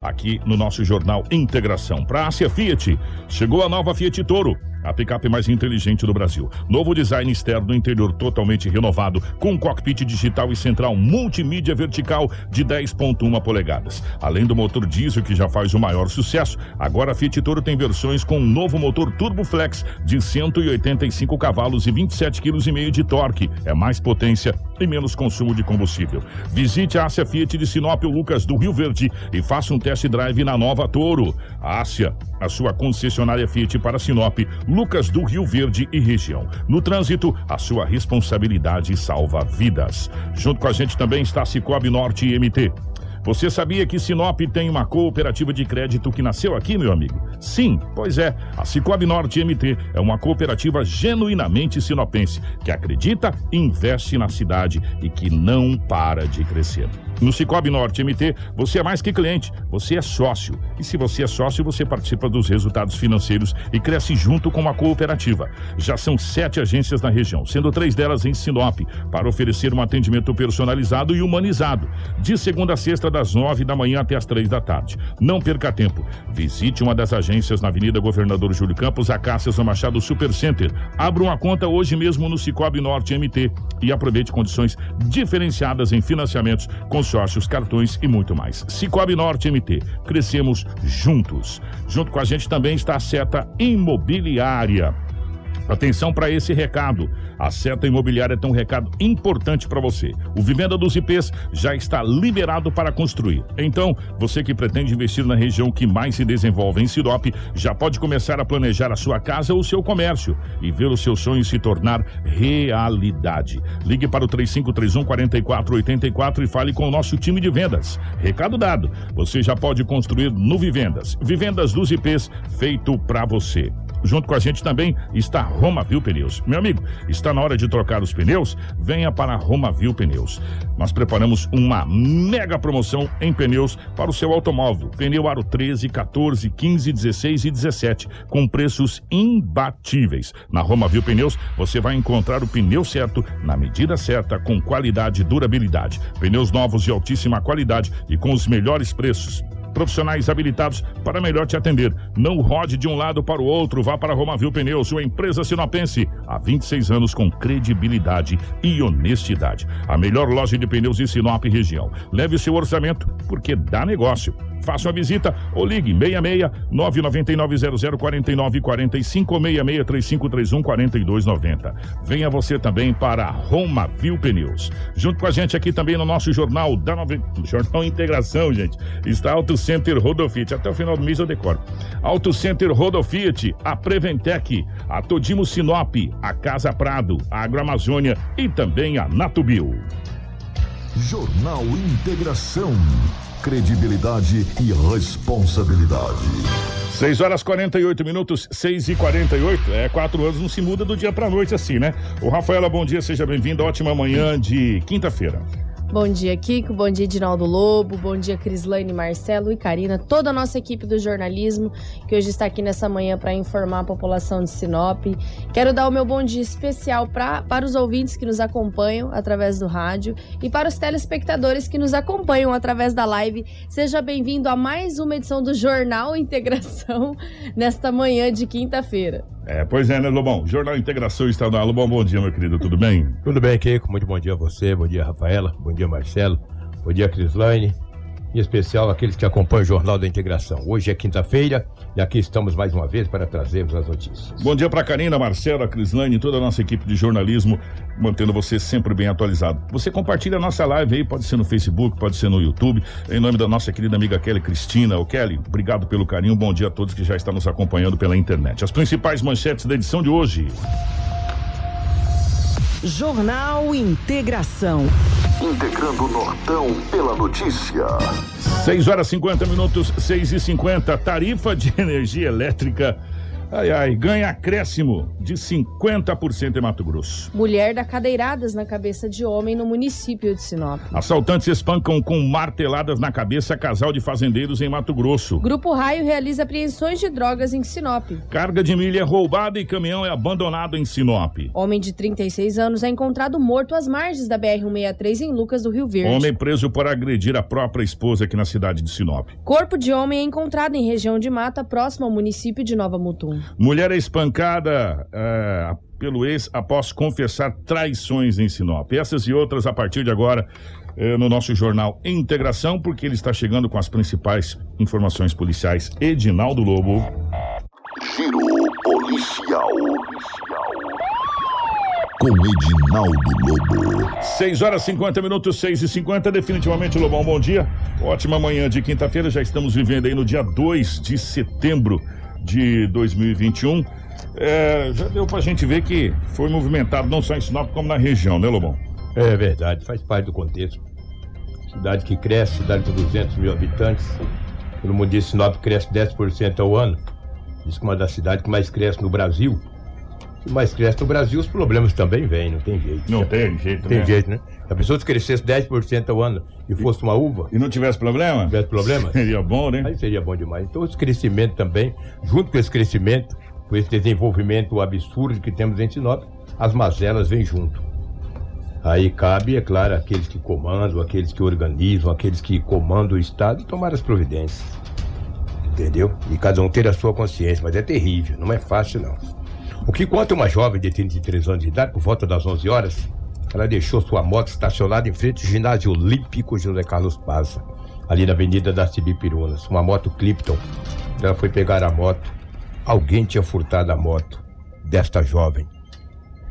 aqui no nosso jornal Integração. Para a Fiat, chegou a nova Fiat Toro a picape mais inteligente do Brasil. Novo design externo interior totalmente renovado, com cockpit digital e central multimídia vertical de 10.1 polegadas. Além do motor diesel que já faz o maior sucesso, agora a Fiat Toro tem versões com um novo motor Turbo Flex de 185 cavalos e 27,5 kg de torque. É mais potência e menos consumo de combustível. Visite a Ásia Fiat de Sinop Lucas do Rio Verde e faça um test drive na nova Toro. A Ásia, a sua concessionária Fiat para Sinop, Lucas do Rio Verde e região. No trânsito, a sua responsabilidade salva vidas. Junto com a gente também está Cicobi Norte MT. Você sabia que Sinop tem uma cooperativa de crédito que nasceu aqui, meu amigo? Sim, pois é. A Cicobi Norte MT é uma cooperativa genuinamente sinopense que acredita, investe na cidade e que não para de crescer. No Cicobi Norte MT, você é mais que cliente, você é sócio. E se você é sócio, você participa dos resultados financeiros e cresce junto com a cooperativa. Já são sete agências na região, sendo três delas em Sinop, para oferecer um atendimento personalizado e humanizado. De segunda a sexta, das nove da manhã até as três da tarde. Não perca tempo. Visite uma das agências na Avenida Governador Júlio Campos, a Cássias Machado Super Center. Abra uma conta hoje mesmo no Cicobi Norte MT e aproveite condições diferenciadas em financiamentos consórcios, cartões e muito mais. Cicobi Norte MT, crescemos juntos. Junto com a gente também está a Seta Imobiliária. Atenção para esse recado. A Seta Imobiliária tem um recado importante para você. O Vivenda dos IPs já está liberado para construir. Então, você que pretende investir na região que mais se desenvolve em Sinop, já pode começar a planejar a sua casa ou seu comércio e ver o seu sonho se tornar realidade. Ligue para o 3531 4484 e fale com o nosso time de vendas. Recado dado. Você já pode construir no Vivendas. Vivendas dos IPs feito para você. Junto com a gente também está Roma Viu Pneus. Meu amigo, está na hora de trocar os pneus? Venha para Roma Viu Pneus. Nós preparamos uma mega promoção em pneus para o seu automóvel. Pneu aro 13, 14, 15, 16 e 17, com preços imbatíveis. Na Roma Viu Pneus, você vai encontrar o pneu certo, na medida certa, com qualidade e durabilidade. Pneus novos de altíssima qualidade e com os melhores preços profissionais habilitados para melhor te atender. Não rode de um lado para o outro, vá para Romavil Pneus, sua empresa sinopense, há 26 anos com credibilidade e honestidade. A melhor loja de pneus de Sinop região. Leve seu orçamento, porque dá negócio. Faça uma visita ou ligue 66 999 00 45 ou 66 3531 4290. Venha você também para Roma Viu Pneus. Junto com a gente aqui também no nosso jornal da Nove... Jornal Integração, gente, está Auto Center Rodofiat. Até o final do mês eu decoro. Auto Center Rodofiat, a Preventec, a Todimo Sinop, a Casa Prado, a Agroamazônia e também a Natubio. Jornal Integração credibilidade e responsabilidade. 6 horas 48 minutos, 6 e 48 É, quatro anos não se muda do dia pra noite assim, né? O Rafaela, bom dia, seja bem-vindo. Ótima manhã de quinta-feira. Bom dia, Kiko. Bom dia, Dinaldo Lobo. Bom dia, Crislaine, Marcelo e Karina. Toda a nossa equipe do jornalismo que hoje está aqui nessa manhã para informar a população de Sinop. Quero dar o meu bom dia especial pra, para os ouvintes que nos acompanham através do rádio e para os telespectadores que nos acompanham através da live. Seja bem-vindo a mais uma edição do Jornal Integração nesta manhã de quinta-feira. É, pois é, né, Lobão? Jornal Integração no Lobão, bom dia, meu querido, tudo bem? Tudo bem, Keiko, muito bom dia a você, bom dia, Rafaela, bom dia, Marcelo, bom dia, Crislaine, em especial aqueles que acompanham o Jornal da Integração. Hoje é quinta-feira e aqui estamos mais uma vez para trazermos as notícias. Bom dia para Karina, Marcelo, a Crislane e toda a nossa equipe de jornalismo, mantendo você sempre bem atualizado. Você compartilha a nossa live aí, pode ser no Facebook, pode ser no YouTube, em nome da nossa querida amiga Kelly Cristina. O Kelly, obrigado pelo carinho, bom dia a todos que já estão nos acompanhando pela internet. As principais manchetes da edição de hoje. Jornal Integração. Integrando o Nortão pela notícia. 6 horas 50 minutos, 6 e 50 Tarifa de energia elétrica Ai, ai, ganha acréscimo de 50% em Mato Grosso. Mulher dá cadeiradas na cabeça de homem no município de Sinop. Assaltantes espancam com marteladas na cabeça casal de fazendeiros em Mato Grosso. Grupo Raio realiza apreensões de drogas em Sinop. Carga de milho é roubada e caminhão é abandonado em Sinop. Homem de 36 anos é encontrado morto às margens da BR-163 em Lucas do Rio Verde. Homem preso por agredir a própria esposa aqui na cidade de Sinop. Corpo de homem é encontrado em região de mata próximo ao município de Nova Mutum. Mulher é espancada é, pelo ex após confessar traições em Sinop. Essas e outras a partir de agora é, no nosso jornal Integração, porque ele está chegando com as principais informações policiais. Edinaldo Lobo. Giro policial. Com Edinaldo Lobo. 6 horas 50 minutos, 6 e 50 Definitivamente, Lobão, bom dia. Ótima manhã de quinta-feira. Já estamos vivendo aí no dia 2 de setembro de 2021. É, já deu pra gente ver que foi movimentado não só em Sinop, como na região, né, Lobão? É verdade, faz parte do contexto. Cidade que cresce, cidade com 200 mil habitantes. Todo mundo diz que Sinop cresce 10% ao ano. Diz que é uma das cidades que mais cresce no Brasil. Se mais cresce no Brasil, os problemas também vêm, não tem jeito. Não tem jeito, tem né? jeito, né? Se a pessoa crescesse 10% ao ano e fosse uma uva, E não tivesse problema? tivesse problema, Seria bom, né? aí seria bom demais. Então, esse crescimento também, junto com esse crescimento, com esse desenvolvimento absurdo que temos em Sinop, as mazelas vêm junto. Aí cabe, é claro, aqueles que comandam, aqueles que organizam, aqueles que comandam o Estado, tomar as providências. Entendeu? E cada um ter a sua consciência, mas é terrível, não é fácil não. O que conta uma jovem de 33 anos de idade, por volta das 11 horas, ela deixou sua moto estacionada em frente ao ginásio olímpico José Carlos Paz, ali na Avenida das Cibipirunas, uma moto Clipton. Ela foi pegar a moto, alguém tinha furtado a moto desta jovem.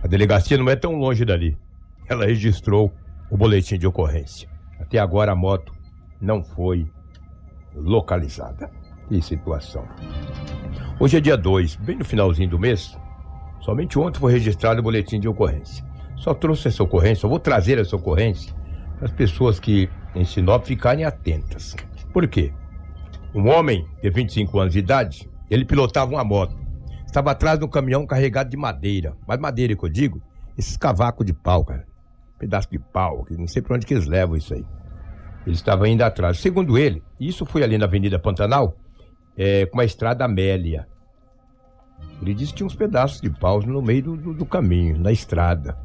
A delegacia não é tão longe dali. Ela registrou o boletim de ocorrência. Até agora a moto não foi localizada. Que situação. Hoje é dia 2, bem no finalzinho do mês. Somente ontem foi registrado o boletim de ocorrência. Só trouxe essa ocorrência, eu vou trazer essa ocorrência para as pessoas que em Sinop ficarem atentas. Por quê? Um homem de 25 anos de idade, ele pilotava uma moto. Estava atrás de um caminhão carregado de madeira. Mas madeira que eu digo, esses cavacos de pau, cara. Pedaço de pau, que não sei para onde que eles levam isso aí. Ele estava indo atrás. Segundo ele, isso foi ali na Avenida Pantanal, é, com a estrada Amélia. Ele disse que tinha uns pedaços de pau no meio do, do- do caminho, na estrada.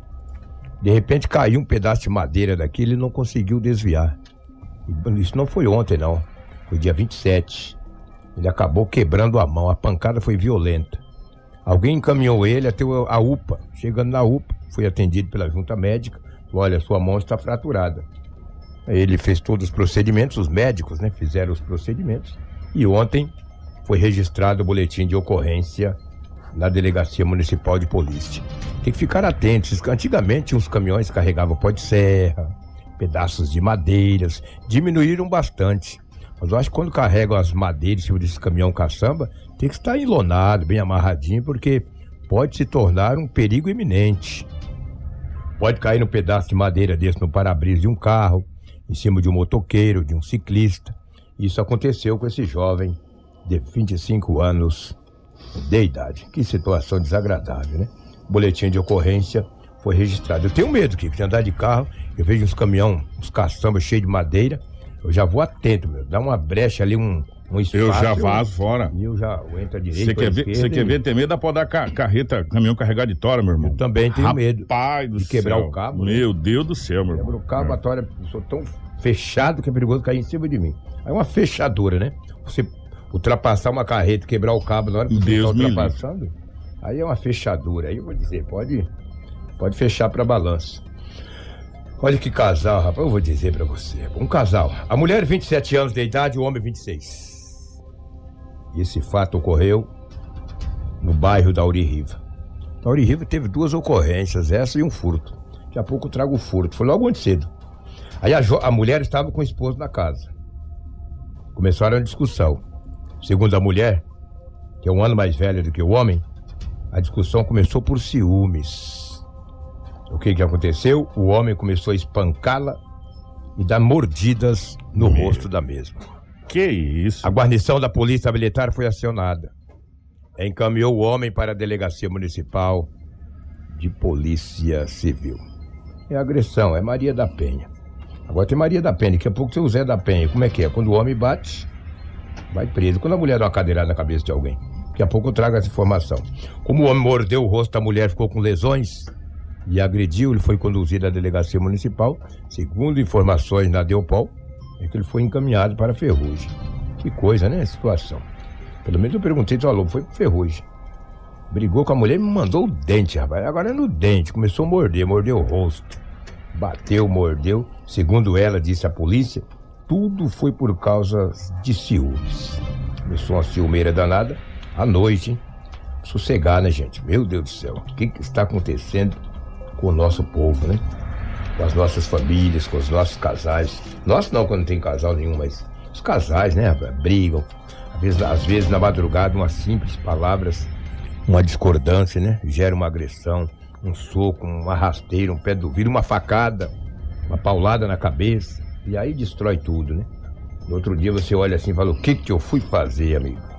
De repente caiu um pedaço de madeira daqui, ele não conseguiu desviar. Isso não foi ontem, não. Foi dia 27. Ele acabou quebrando a mão, a pancada foi violenta. Alguém encaminhou ele até a UPA. Chegando na UPA, foi atendido pela junta médica. Olha, sua mão está fraturada. Ele fez todos os procedimentos, os médicos né, fizeram os procedimentos. E ontem foi registrado o boletim de ocorrência na Delegacia Municipal de Polícia. Tem que ficar atentos. Antigamente, uns caminhões carregavam pó de serra, pedaços de madeiras, diminuíram bastante. Mas eu acho que quando carregam as madeiras em cima desse caminhão caçamba, tem que estar enlonado, bem amarradinho, porque pode se tornar um perigo iminente. Pode cair um pedaço de madeira desse no para-brisa de um carro, em cima de um motoqueiro, de um ciclista. Isso aconteceu com esse jovem de 25 anos de idade. Que situação desagradável, né? Boletim de ocorrência foi registrado. Eu tenho medo, Kiko, de andar de carro, eu vejo uns caminhão, uns caçambas cheios de madeira, eu já vou atento, meu. Dá uma brecha ali, um, um espaço. Eu já vazo fora. E eu já entro à direita. Você quer ver, você quer ver ter medo da podar ca carreta, caminhão carregado de tora, meu irmão? Eu também tenho medo. Rapaz do de quebrar céu. o cabo, né? Meu Deus do céu, meu Quebra irmão. o cabo, a tora, eu sou tão fechado que é perigoso cair em cima de mim. Aí é uma fechadura, né? Você ultrapassar uma carreta, quebrar o cabo na hora que Deus está ultrapassando, aí é uma fechadura. Aí eu vou dizer, pode, pode fechar para balança. Olha que casal, rapaz, eu vou dizer pra você. Um casal. A mulher, 27 anos de idade, o homem, 26. E esse fato ocorreu no bairro da Auririva. Na Auririva teve duas ocorrências, essa e um furto. Daqui a pouco eu trago o furto. Foi logo muito cedo. Aí a, a mulher estava com o esposo na casa. Começaram a discussão. Segundo a mulher, que é um ano mais velha do que o homem, a discussão começou por ciúmes. O que, que aconteceu? O homem começou a espancá-la e dar mordidas no Meu. rosto da mesma. Que isso? A guarnição da polícia militar foi acionada. encaminhou o homem para a delegacia municipal de polícia civil. É agressão, é Maria da Penha. Agora tem Maria da Penha, daqui a pouco tem o Zé da Penha. Como é que é? Quando o homem bate, vai preso. Quando a mulher dá uma cadeirada na cabeça de alguém. Daqui a pouco eu trago essa informação. Como o homem mordeu o rosto da mulher, ficou com lesões e agrediu, ele foi conduzido à delegacia municipal. Segundo informações na Deopol, é que ele foi encaminhado para Ferrugem. Que coisa, né? Situação. Pelo menos eu perguntei se o Lobo foi Ferrugem. Brigou com a mulher e me mandou o dente, rapaz. Agora é no dente. Começou a morder, mordeu o rosto. Bateu, mordeu. Segundo ela, disse a polícia, tudo foi por causa de ciúmes. Começou uma ciumeira danada à noite, hein? Sossegar, né, gente? Meu Deus do céu. O que, que está acontecendo com o nosso povo, né? Com as nossas famílias, com os nossos casais. Nós não, quando não tem casal nenhum, mas os casais, né? Brigam. Às vezes, às vezes na madrugada, umas simples palavras uma discordância, né? Gera uma agressão, um soco, uma rasteira, um pé do vidro, uma facada, uma paulada na cabeça. E aí destrói tudo, né? No outro dia você olha assim e fala: O que que eu fui fazer, amigo?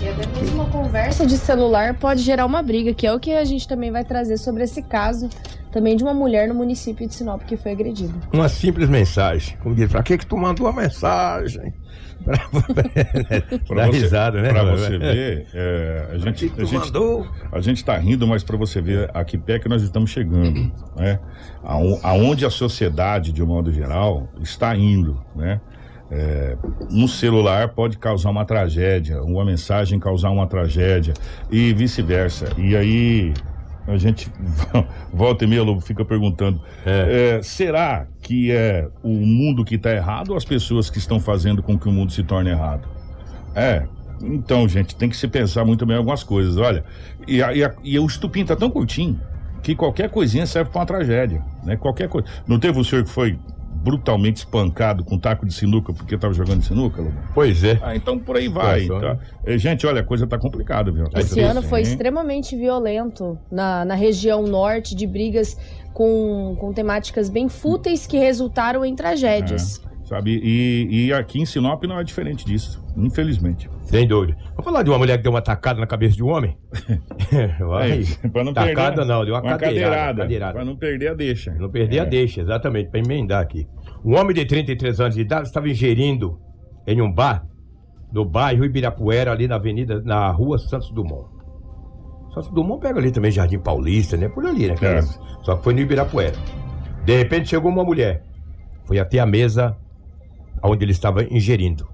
E até mesmo uma conversa de celular pode gerar uma briga, que é o que a gente também vai trazer sobre esse caso também de uma mulher no município de Sinop que foi agredida. Uma simples mensagem. Como diz, pra que que tu mandou uma mensagem? Dá você, risada, né? Pra você ver, é, a gente, que que a gente, a gente tá rindo, mas para você ver a que pé que nós estamos chegando, né? Aon- Aonde a sociedade, de um modo geral, está indo, né? É, um celular pode causar uma tragédia, uma mensagem causar uma tragédia e vice-versa. E aí a gente volta e meia Lobo, fica perguntando: é, será que é o mundo que está errado ou as pessoas que estão fazendo com que o mundo se torne errado? É. Então, gente, tem que se pensar muito bem em algumas coisas. Olha, e, a- e a- e o estupim tá tão curtinho que qualquer coisinha serve para uma tragédia, né? Qualquer coisa. Não teve o senhor que foi brutalmente espancado com taco de sinuca porque estava jogando sinuca, Lobo? Pois é. Ah, então por aí vai. Tá? Eh, Gente, olha, a coisa tá complicada, viu? A Esse tá ano foi extremamente violento na, na região norte, de brigas com, com temáticas bem fúteis que resultaram em tragédias. Sabe? E, e aqui em Sinop não é diferente disso, infelizmente. Sem dúvida. Vamos falar de uma mulher que deu uma tacada na cabeça de um homem? Vai. É, pra não Tacada perder, não, deu uma, cadeirada. cadeirada. cadeirada. Pra não perder a deixa. Não perder a É. deixa, exatamente, para emendar aqui. Um homem de 33 anos de idade estava ingerindo em um bar no bairro Ibirapuera, ali na avenida, na rua Santos Dumont. Santos Dumont pega ali também Jardim Paulista, né? Por ali, né? É. Só que foi no Ibirapuera. De repente chegou uma mulher, foi até a mesa onde ele estava ingerindo.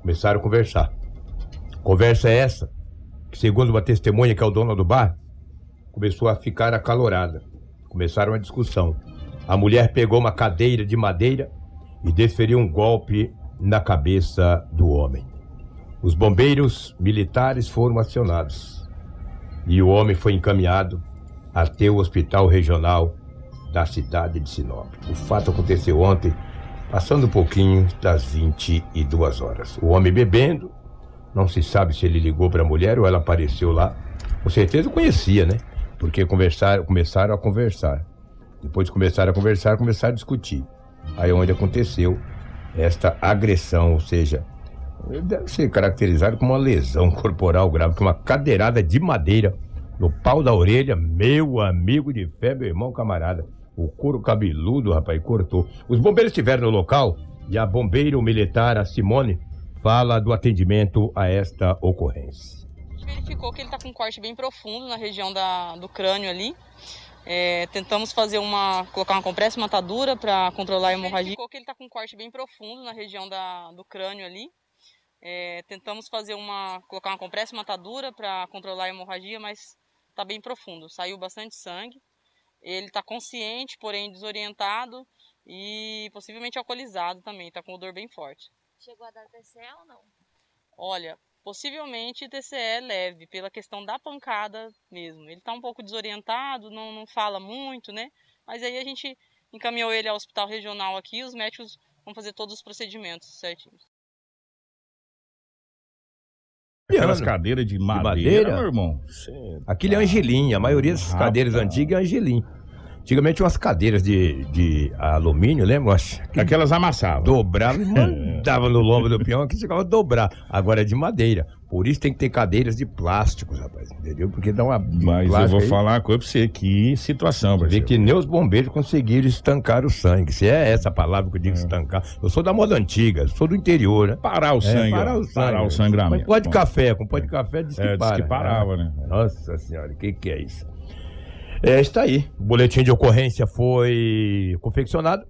Começaram a conversar. Conversa é essa, que segundo uma testemunha que é o dono do bar, começou a ficar acalorada. Começaram a discussão. A mulher pegou uma cadeira de madeira e desferiu um golpe na cabeça do homem. Os bombeiros militares foram acionados e o homem foi encaminhado até o hospital regional da cidade de Sinop. O fato aconteceu ontem, passando um pouquinho das 22 horas. O homem bebendo, não se sabe se ele ligou para a mulher ou ela apareceu lá. Com certeza conhecia, né? Porque conversaram, começaram a conversar. Depois começaram a conversar, começaram a discutir. Aí onde aconteceu esta agressão, ou seja, deve ser caracterizado como uma lesão corporal grave, com uma cadeirada de madeira no pau da orelha, meu amigo de fé, meu irmão camarada. O couro cabeludo, rapaz, cortou. Os bombeiros estiveram no local e a bombeiro militar, a Simone, fala do atendimento a esta ocorrência. A gente verificou que ele está com um corte bem profundo na região da, do crânio ali. É, tentamos fazer uma. colocar uma compressa, uma atadura para controlar a hemorragia. Verificou que ele está com um corte bem profundo na região da, do crânio ali. É, tentamos fazer uma. colocar uma compressa, uma atadura para controlar a hemorragia, mas está bem profundo. Saiu bastante sangue. Ele está consciente, porém desorientado e possivelmente alcoolizado também. Está com odor bem forte. Chegou a dar TCE ou não? Olha, possivelmente TCE leve, pela questão da pancada mesmo. Ele está um pouco desorientado, não, não fala muito, né? Mas aí a gente encaminhou ele ao hospital regional aqui, os médicos vão fazer todos os procedimentos certinhos. Aquelas cadeiras de madeira, madeira? meu irmão. Aquilo é Angelim, a maioria dessas Rapaz. cadeiras antigas é Angelim. Antigamente umas cadeiras de, de alumínio, lembra? Aquelas amassavam. dobrava e mandava no lombo do peão que chegava a dobrar. Agora é de madeira. Por isso tem que ter cadeiras de plásticos, rapaz. Entendeu? Porque dá uma. Mas eu vou aí, falar uma coisa pra você. Que situação, Vê parceiro. que nem os bombeiros conseguiram estancar o sangue. Se é essa palavra que eu É. digo estancar. Eu sou da moda antiga, sou do interior, né? Parar o sangue. É, parar ó. o sangue. Parar o sangramento. Com pó de Bom, café, com pó de café diz que É, diz para. que parava, né? Nossa senhora, o que, que é isso? É, está aí. O boletim de ocorrência foi confeccionado.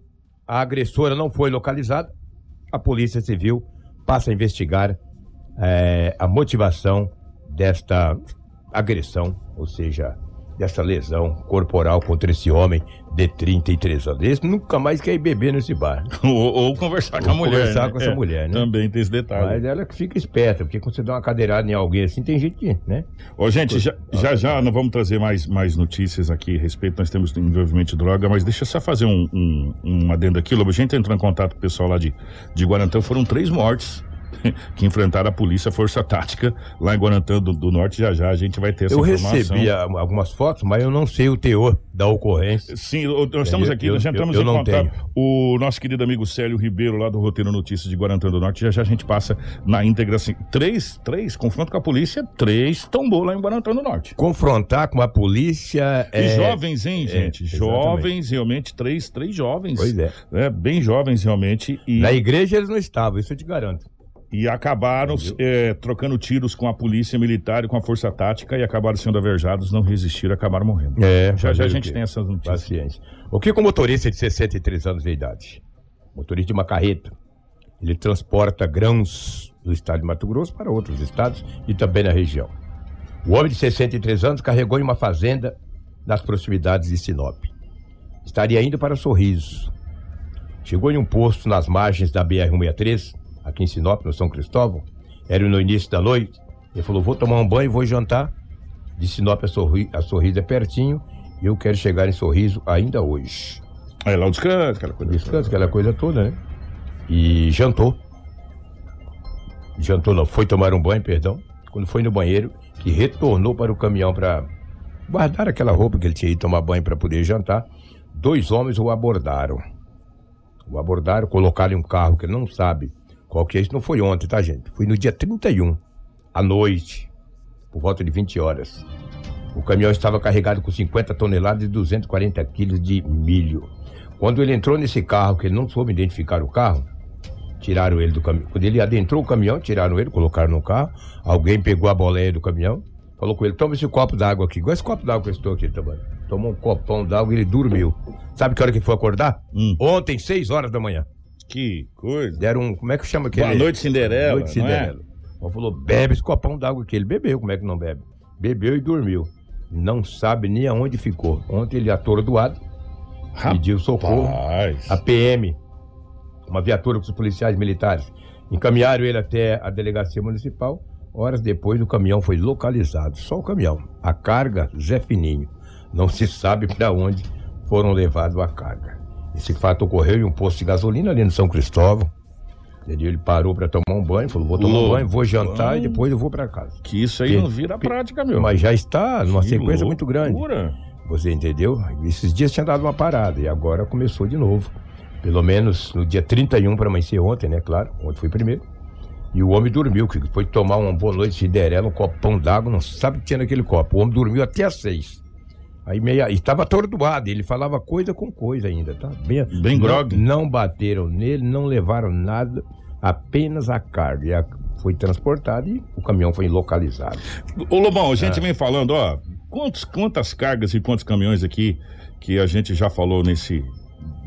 A agressora não foi localizada. A Polícia Civil passa a investigar é, a motivação desta agressão, ou seja, dessa lesão corporal contra esse homem de 33 anos. Esse nunca mais quer ir beber nesse bar. Ou, ou conversar com a Ou mulher. conversar né? com essa É, mulher, né? Também tem esse detalhe. Mas ela que fica esperta, porque quando você dá uma cadeirada em alguém assim, tem gente, que, né? Ô, gente, já, já já nós vamos trazer mais, mais notícias aqui a respeito. Nós temos envolvimento de droga, mas deixa eu só fazer um, um, um adendo aqui. Lobo, a gente entrou em contato com o pessoal lá de, de Guarantã. Foram três mortes que enfrentaram a polícia, a Força Tática, lá em Guarantã do, do Norte. Já já a gente vai ter essa Eu informação. recebi a- algumas fotos, mas eu não sei o teor da ocorrência. Sim, nós estamos Eu- aqui, eu- nós já entramos eu- eu em contato. O nosso querido amigo Célio Ribeiro, lá do Roteiro Notícias de Guarantã do Norte, já já a gente passa na íntegra assim. Três, três, confronto com a polícia, três tombou lá em Guarantã do Norte. Confrontar com a polícia E é... jovens, hein, gente? exatamente. jovens, realmente, três, três jovens. Pois é. né, bem jovens, realmente. E, Na igreja eles não estavam, isso eu te garanto. E acabaram é, trocando tiros com a polícia militar e com a força tática e acabaram sendo averjados, não resistiram, acabaram morrendo. É, já já a gente tem essas notícias. Paciência. O que com motorista de 63 anos de idade? Motorista de uma carreta. Ele transporta grãos do estado de Mato Grosso para outros estados e também na região. O homem de 63 anos carregou em uma fazenda nas proximidades de Sinop. Estaria indo para Sorriso. Chegou em um posto nas margens da BR-163, aqui em Sinop, no São Cristóvão. Era no início da noite. Ele falou: Vou tomar um banho, vou jantar. De Sinop a, Sorri a Sorriso é pertinho. E eu quero chegar em Sorriso ainda hoje. Aí lá o descanso, aquela coisa. Descanso, aquela coisa toda, né? E jantou. Jantou não, foi tomar um banho, perdão. Quando foi no banheiro, que retornou para o caminhão para guardar aquela roupa que ele tinha ido tomar banho para poder jantar. Dois homens o abordaram. O abordaram, colocaram em um carro que ele não sabe qual que é. Isso não foi ontem, tá, gente? Foi no dia 31, à noite, por volta de 20 horas. O caminhão estava carregado com 50 toneladas e 240 quilos de milho. Quando ele entrou nesse carro, que ele não soube identificar o carro, tiraram ele do caminhão. Quando ele adentrou o caminhão, tiraram ele, colocaram no carro. Alguém pegou a boleia do caminhão, falou com ele: toma esse copo d'água aqui. Igual esse copo d'água que eu estou aqui tomando. Tomou um copão d'água e ele dormiu. Sabe que hora que foi acordar? Hum. Ontem, 6 horas da manhã. Que coisa. Deram um. Como é que chama aquele? Boa noite, Cinderela. Noite não é? Cinderela. Ela falou: bebe esse copão d'água aqui. Ele bebeu, como é que não bebe? Bebeu e dormiu. Não sabe nem aonde ficou. Ontem ele atordoado, pediu socorro. Rapaz. A PM, uma viatura com os policiais militares, encaminharam ele até a delegacia municipal. Horas depois, o caminhão foi localizado. Só o caminhão. A carga, Zé Fininho. Não se sabe para onde foram levados a carga. Esse fato ocorreu em um posto de gasolina ali no São Cristóvão. Ele parou para tomar um banho, falou: vou tomar um banho, vou jantar e depois eu vou para casa. Que isso aí Que- não vira prática, meu. Mas já está numa Que sequência muito grande. loucura. Você entendeu? Esses dias tinha dado uma parada e agora começou de novo. Pelo menos no dia 31 para amanhecer ontem, né? Claro, ontem foi primeiro. E o homem dormiu, que foi tomar uma boa noite de Cinderela, um copão d'água, não sabe o que tinha naquele copo. O homem dormiu até às seis. Aí meia. E estava atordoado, ele falava coisa com coisa ainda, tá? Bem, Bem não, grogue. Não bateram nele, não levaram nada, apenas a carga. E a- foi transportado e o caminhão foi localizado. Ô Lobão, a gente vem falando, ó, quantos, quantas cargas e quantos caminhões aqui que a gente já falou nesse,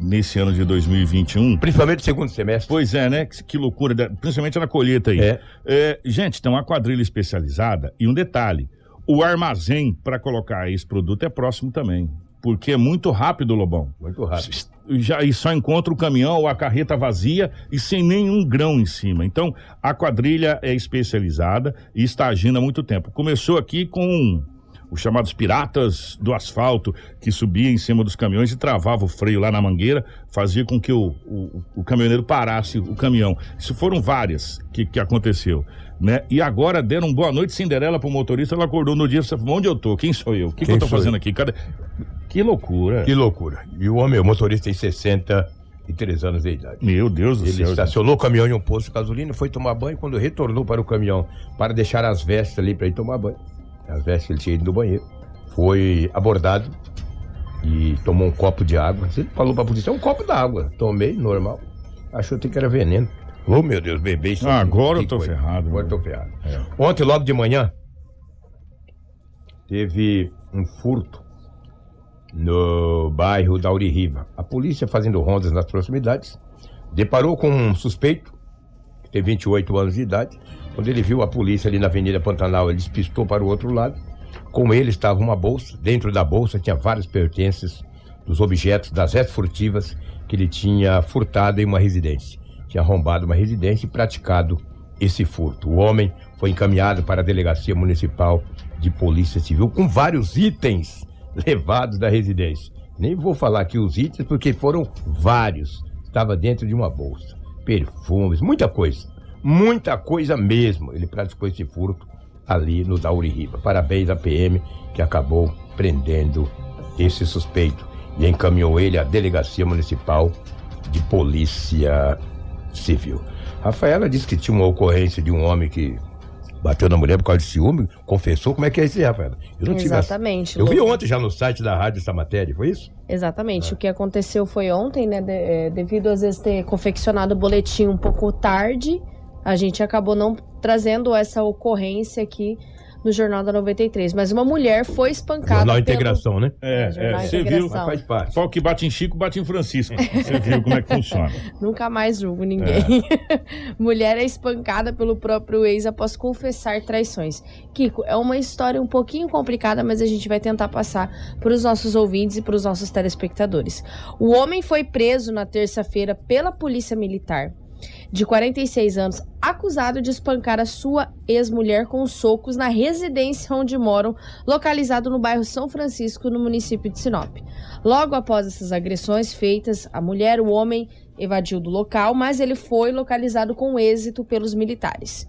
nesse ano de 2021. Principalmente no segundo semestre. Pois é, né? Que, que loucura, principalmente na colheita aí. É. É, gente, tem uma quadrilha especializada e um detalhe: o armazém para colocar esse produto é próximo também. Porque é muito rápido, Lobão. Muito rápido. Já, e só encontra o caminhão ou a carreta vazia e sem nenhum grão em cima. Então, a quadrilha é especializada e está agindo há muito tempo. Começou aqui com os chamados piratas do asfalto, que subia em cima dos caminhões e travava o freio lá na mangueira, fazia com que o, o, o caminhoneiro parasse o caminhão. Isso foram várias que, que aconteceu. Né? E agora deram boa noite Cinderela pro motorista, ela acordou no dia e falou, onde eu tô? Quem sou eu? O que, que eu tô fazendo eu? aqui? Cadê? Que loucura. Que loucura. E o homem, o motorista tem 63 anos de idade. Meu Deus do Ele céu. estacionou o caminhão em um posto de gasolina, foi tomar banho. Quando retornou para o caminhão para deixar as vestes ali para ir tomar banho, as vestes que ele tinha ido no banheiro, foi abordado e tomou um copo de água. Ele falou para a polícia: é um copo d'água. Tomei, normal. Achou até que era veneno. Oh, meu Deus, bebê. isso Ah, agora eu tô coisa. ferrado, Agora eu tô ferrado. É. Ontem, logo de manhã, teve um furto no bairro da Urihiva. A polícia, fazendo rondas nas proximidades, deparou com um suspeito, que tem 28 anos de idade. Quando ele viu a polícia ali na Avenida Pantanal, ele despistou para o outro lado. Com ele estava uma bolsa. Dentro da bolsa tinha vários pertences dos objetos das furtivas que ele tinha furtado em uma residência. Tinha arrombado uma residência e praticado esse furto. O homem foi encaminhado para a Delegacia Municipal de Polícia Civil com vários itens levados da residência. Nem vou falar aqui os itens porque foram vários. Estava dentro de uma bolsa. Perfumes, muita coisa. Muita coisa mesmo. Ele praticou esse furto ali no Dauri Riba. Parabéns à PM que acabou prendendo esse suspeito e encaminhou ele à Delegacia Municipal de Polícia Civil. Rafaela disse que tinha uma ocorrência de um homem que bateu na mulher por causa de ciúme, confessou. Como é que é isso, aí, Rafaela? Eu não tive essa- Exatamente. Eu vi ontem já no site da rádio essa matéria, foi isso? Exatamente. O que aconteceu foi ontem, né? de- é, devido às vezes ter confeccionado o boletim um pouco tarde, a gente acabou não trazendo essa ocorrência aqui no Jornal da 93. Mas uma mulher foi espancada. Jornal pelo- Integração, né? É, é, você viu. Faz parte. Pau que bate em Chico, bate em Francisco. Você viu como é que funciona. Nunca mais julgo ninguém. Mulher é espancada pelo próprio ex após confessar traições. Kiko, é uma história um pouquinho complicada, mas a gente vai tentar passar para os nossos ouvintes e para os nossos telespectadores. O homem foi preso na terça-feira pela Polícia Militar, de 46 anos, acusado de espancar a sua ex-mulher com socos na residência onde moram, localizado no bairro São Francisco, no município de Sinop. Logo após essas agressões feitas, a mulher, o homem evadiu do local, mas ele foi localizado com êxito pelos militares.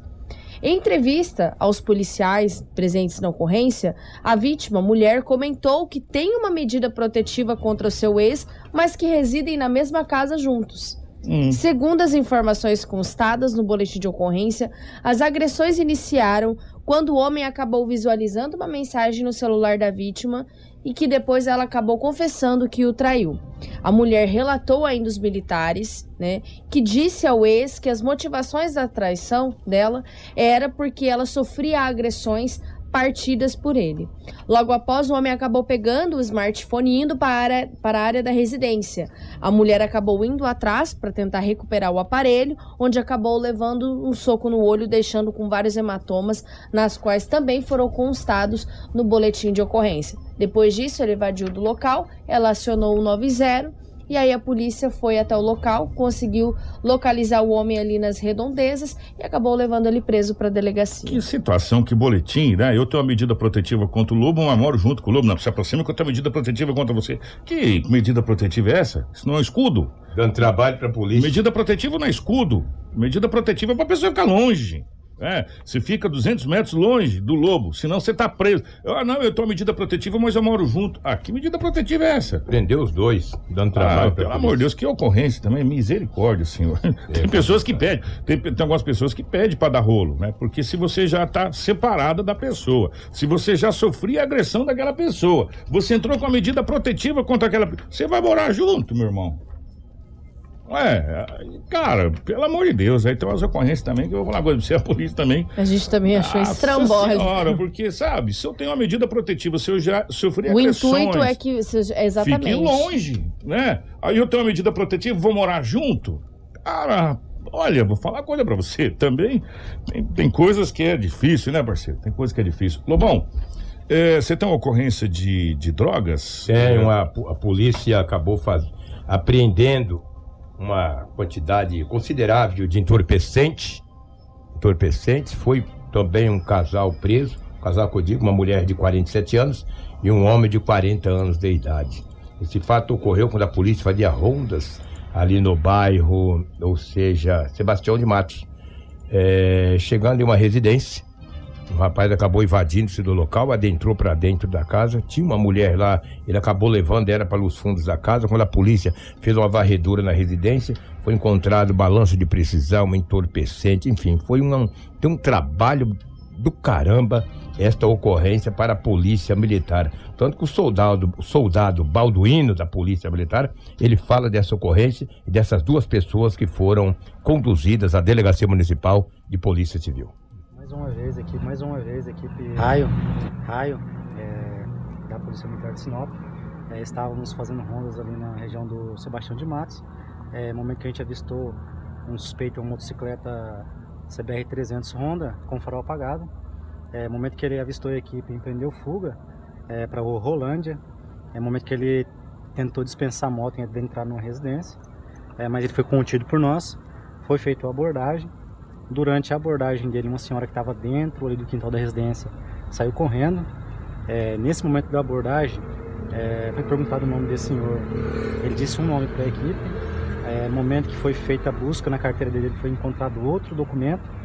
Em entrevista aos policiais presentes na ocorrência, a vítima, mulher, comentou que tem uma medida protetiva contra o seu ex, mas que residem na mesma casa juntos. Hum. Segundo as informações constadas no boletim de ocorrência, as agressões iniciaram quando o homem acabou visualizando uma mensagem no celular da vítima e que depois ela acabou confessando que o traiu. A mulher relatou ainda os militares, né, que disse ao ex que as motivações da traição dela era porque ela sofria agressões partidas por ele. Logo após, o homem acabou pegando o smartphone e indo para para a área da residência. A mulher acabou indo atrás para tentar recuperar o aparelho, onde acabou levando um soco no olho, deixando com vários hematomas, nas quais também foram constados no boletim de ocorrência. Depois disso, ele evadiu do local, ela acionou o 90 e aí a polícia foi até o local, conseguiu localizar o homem ali nas redondezas e acabou levando ele preso para a delegacia. Que situação, que boletim, né? Eu tenho uma medida protetiva contra o lobo, mas moro junto com o lobo. Não, se aproxima que eu tenho uma medida protetiva contra você. Que medida protetiva é essa? Isso não é um escudo? Dando trabalho pra polícia. Medida protetiva não é escudo. Medida protetiva é pra pessoa ficar longe. É, você fica 200 metros longe do lobo, senão você tá preso. Ah, não, eu tô medida protetiva, mas eu moro junto. Ah, que medida protetiva é essa? Prendeu os dois, dando Ah, trabalho pra pelo amor de Deus, que ocorrência também, misericórdia, senhor. Tem pessoas que pedem, tem, tem algumas pessoas que pedem pra dar rolo, né? Porque se você já tá separada da pessoa, se você já sofria a agressão daquela pessoa, você entrou com a medida protetiva contra aquela pessoa, você vai morar junto, meu irmão. É, cara, pelo amor de Deus, aí tem umas ocorrências também que eu vou falar uma coisa pra você, a polícia também. A gente também achou Nossa estrambólico. senhora, porque, sabe, se eu tenho uma medida protetiva, se eu já sofri O agressões... intuito é que exatamente. Fiquem longe, né? Aí eu tenho uma medida protetiva, vou morar junto. Cara, olha, vou falar uma coisa pra você também. Tem, tem coisas que é difícil, né, parceiro? Tem coisas que é difícil. Lobão, é, você tem uma ocorrência de, de drogas? Tem uma, a polícia acabou faz, apreendendo uma quantidade considerável de entorpecente, entorpecentes. Foi também um casal preso, um casal que eu digo, uma mulher de 47 anos e um homem de 40 anos de idade. Esse fato ocorreu quando a polícia fazia rondas ali no bairro, ou seja, Sebastião de Matos. É, chegando em uma residência, rapaz acabou invadindo-se do local, adentrou para dentro da casa. Tinha uma mulher lá, ele acabou levando ela para os fundos da casa. Quando a polícia fez uma varredura na residência, foi encontrado balanço de precisão, entorpecente, enfim, foi um, um trabalho do caramba esta ocorrência para a polícia militar. Tanto que o soldado, o soldado Balduino da polícia militar, ele fala dessa ocorrência e dessas duas pessoas que foram conduzidas à delegacia municipal de polícia civil. Mais uma vez aqui, mais uma vez equipe Raio, Raio é, da polícia militar de Sinop. É, estávamos fazendo rondas ali na região do Sebastião de Matos. É, momento que a gente avistou um suspeito, uma motocicleta CBR 300 Honda com farol apagado. É, momento que ele avistou a equipe, empreendeu fuga é, para o Rolândia. É momento que ele tentou dispensar a moto e adentrar numa residência, é, mas ele foi contido por nós. Foi feita a abordagem. Durante a abordagem dele, uma senhora que estava dentro do quintal da residência saiu correndo. É, nesse momento da abordagem, é, foi perguntado o nome desse senhor. Ele disse um nome para a equipe. É, momento que foi feita a busca na carteira dele, foi encontrado outro documento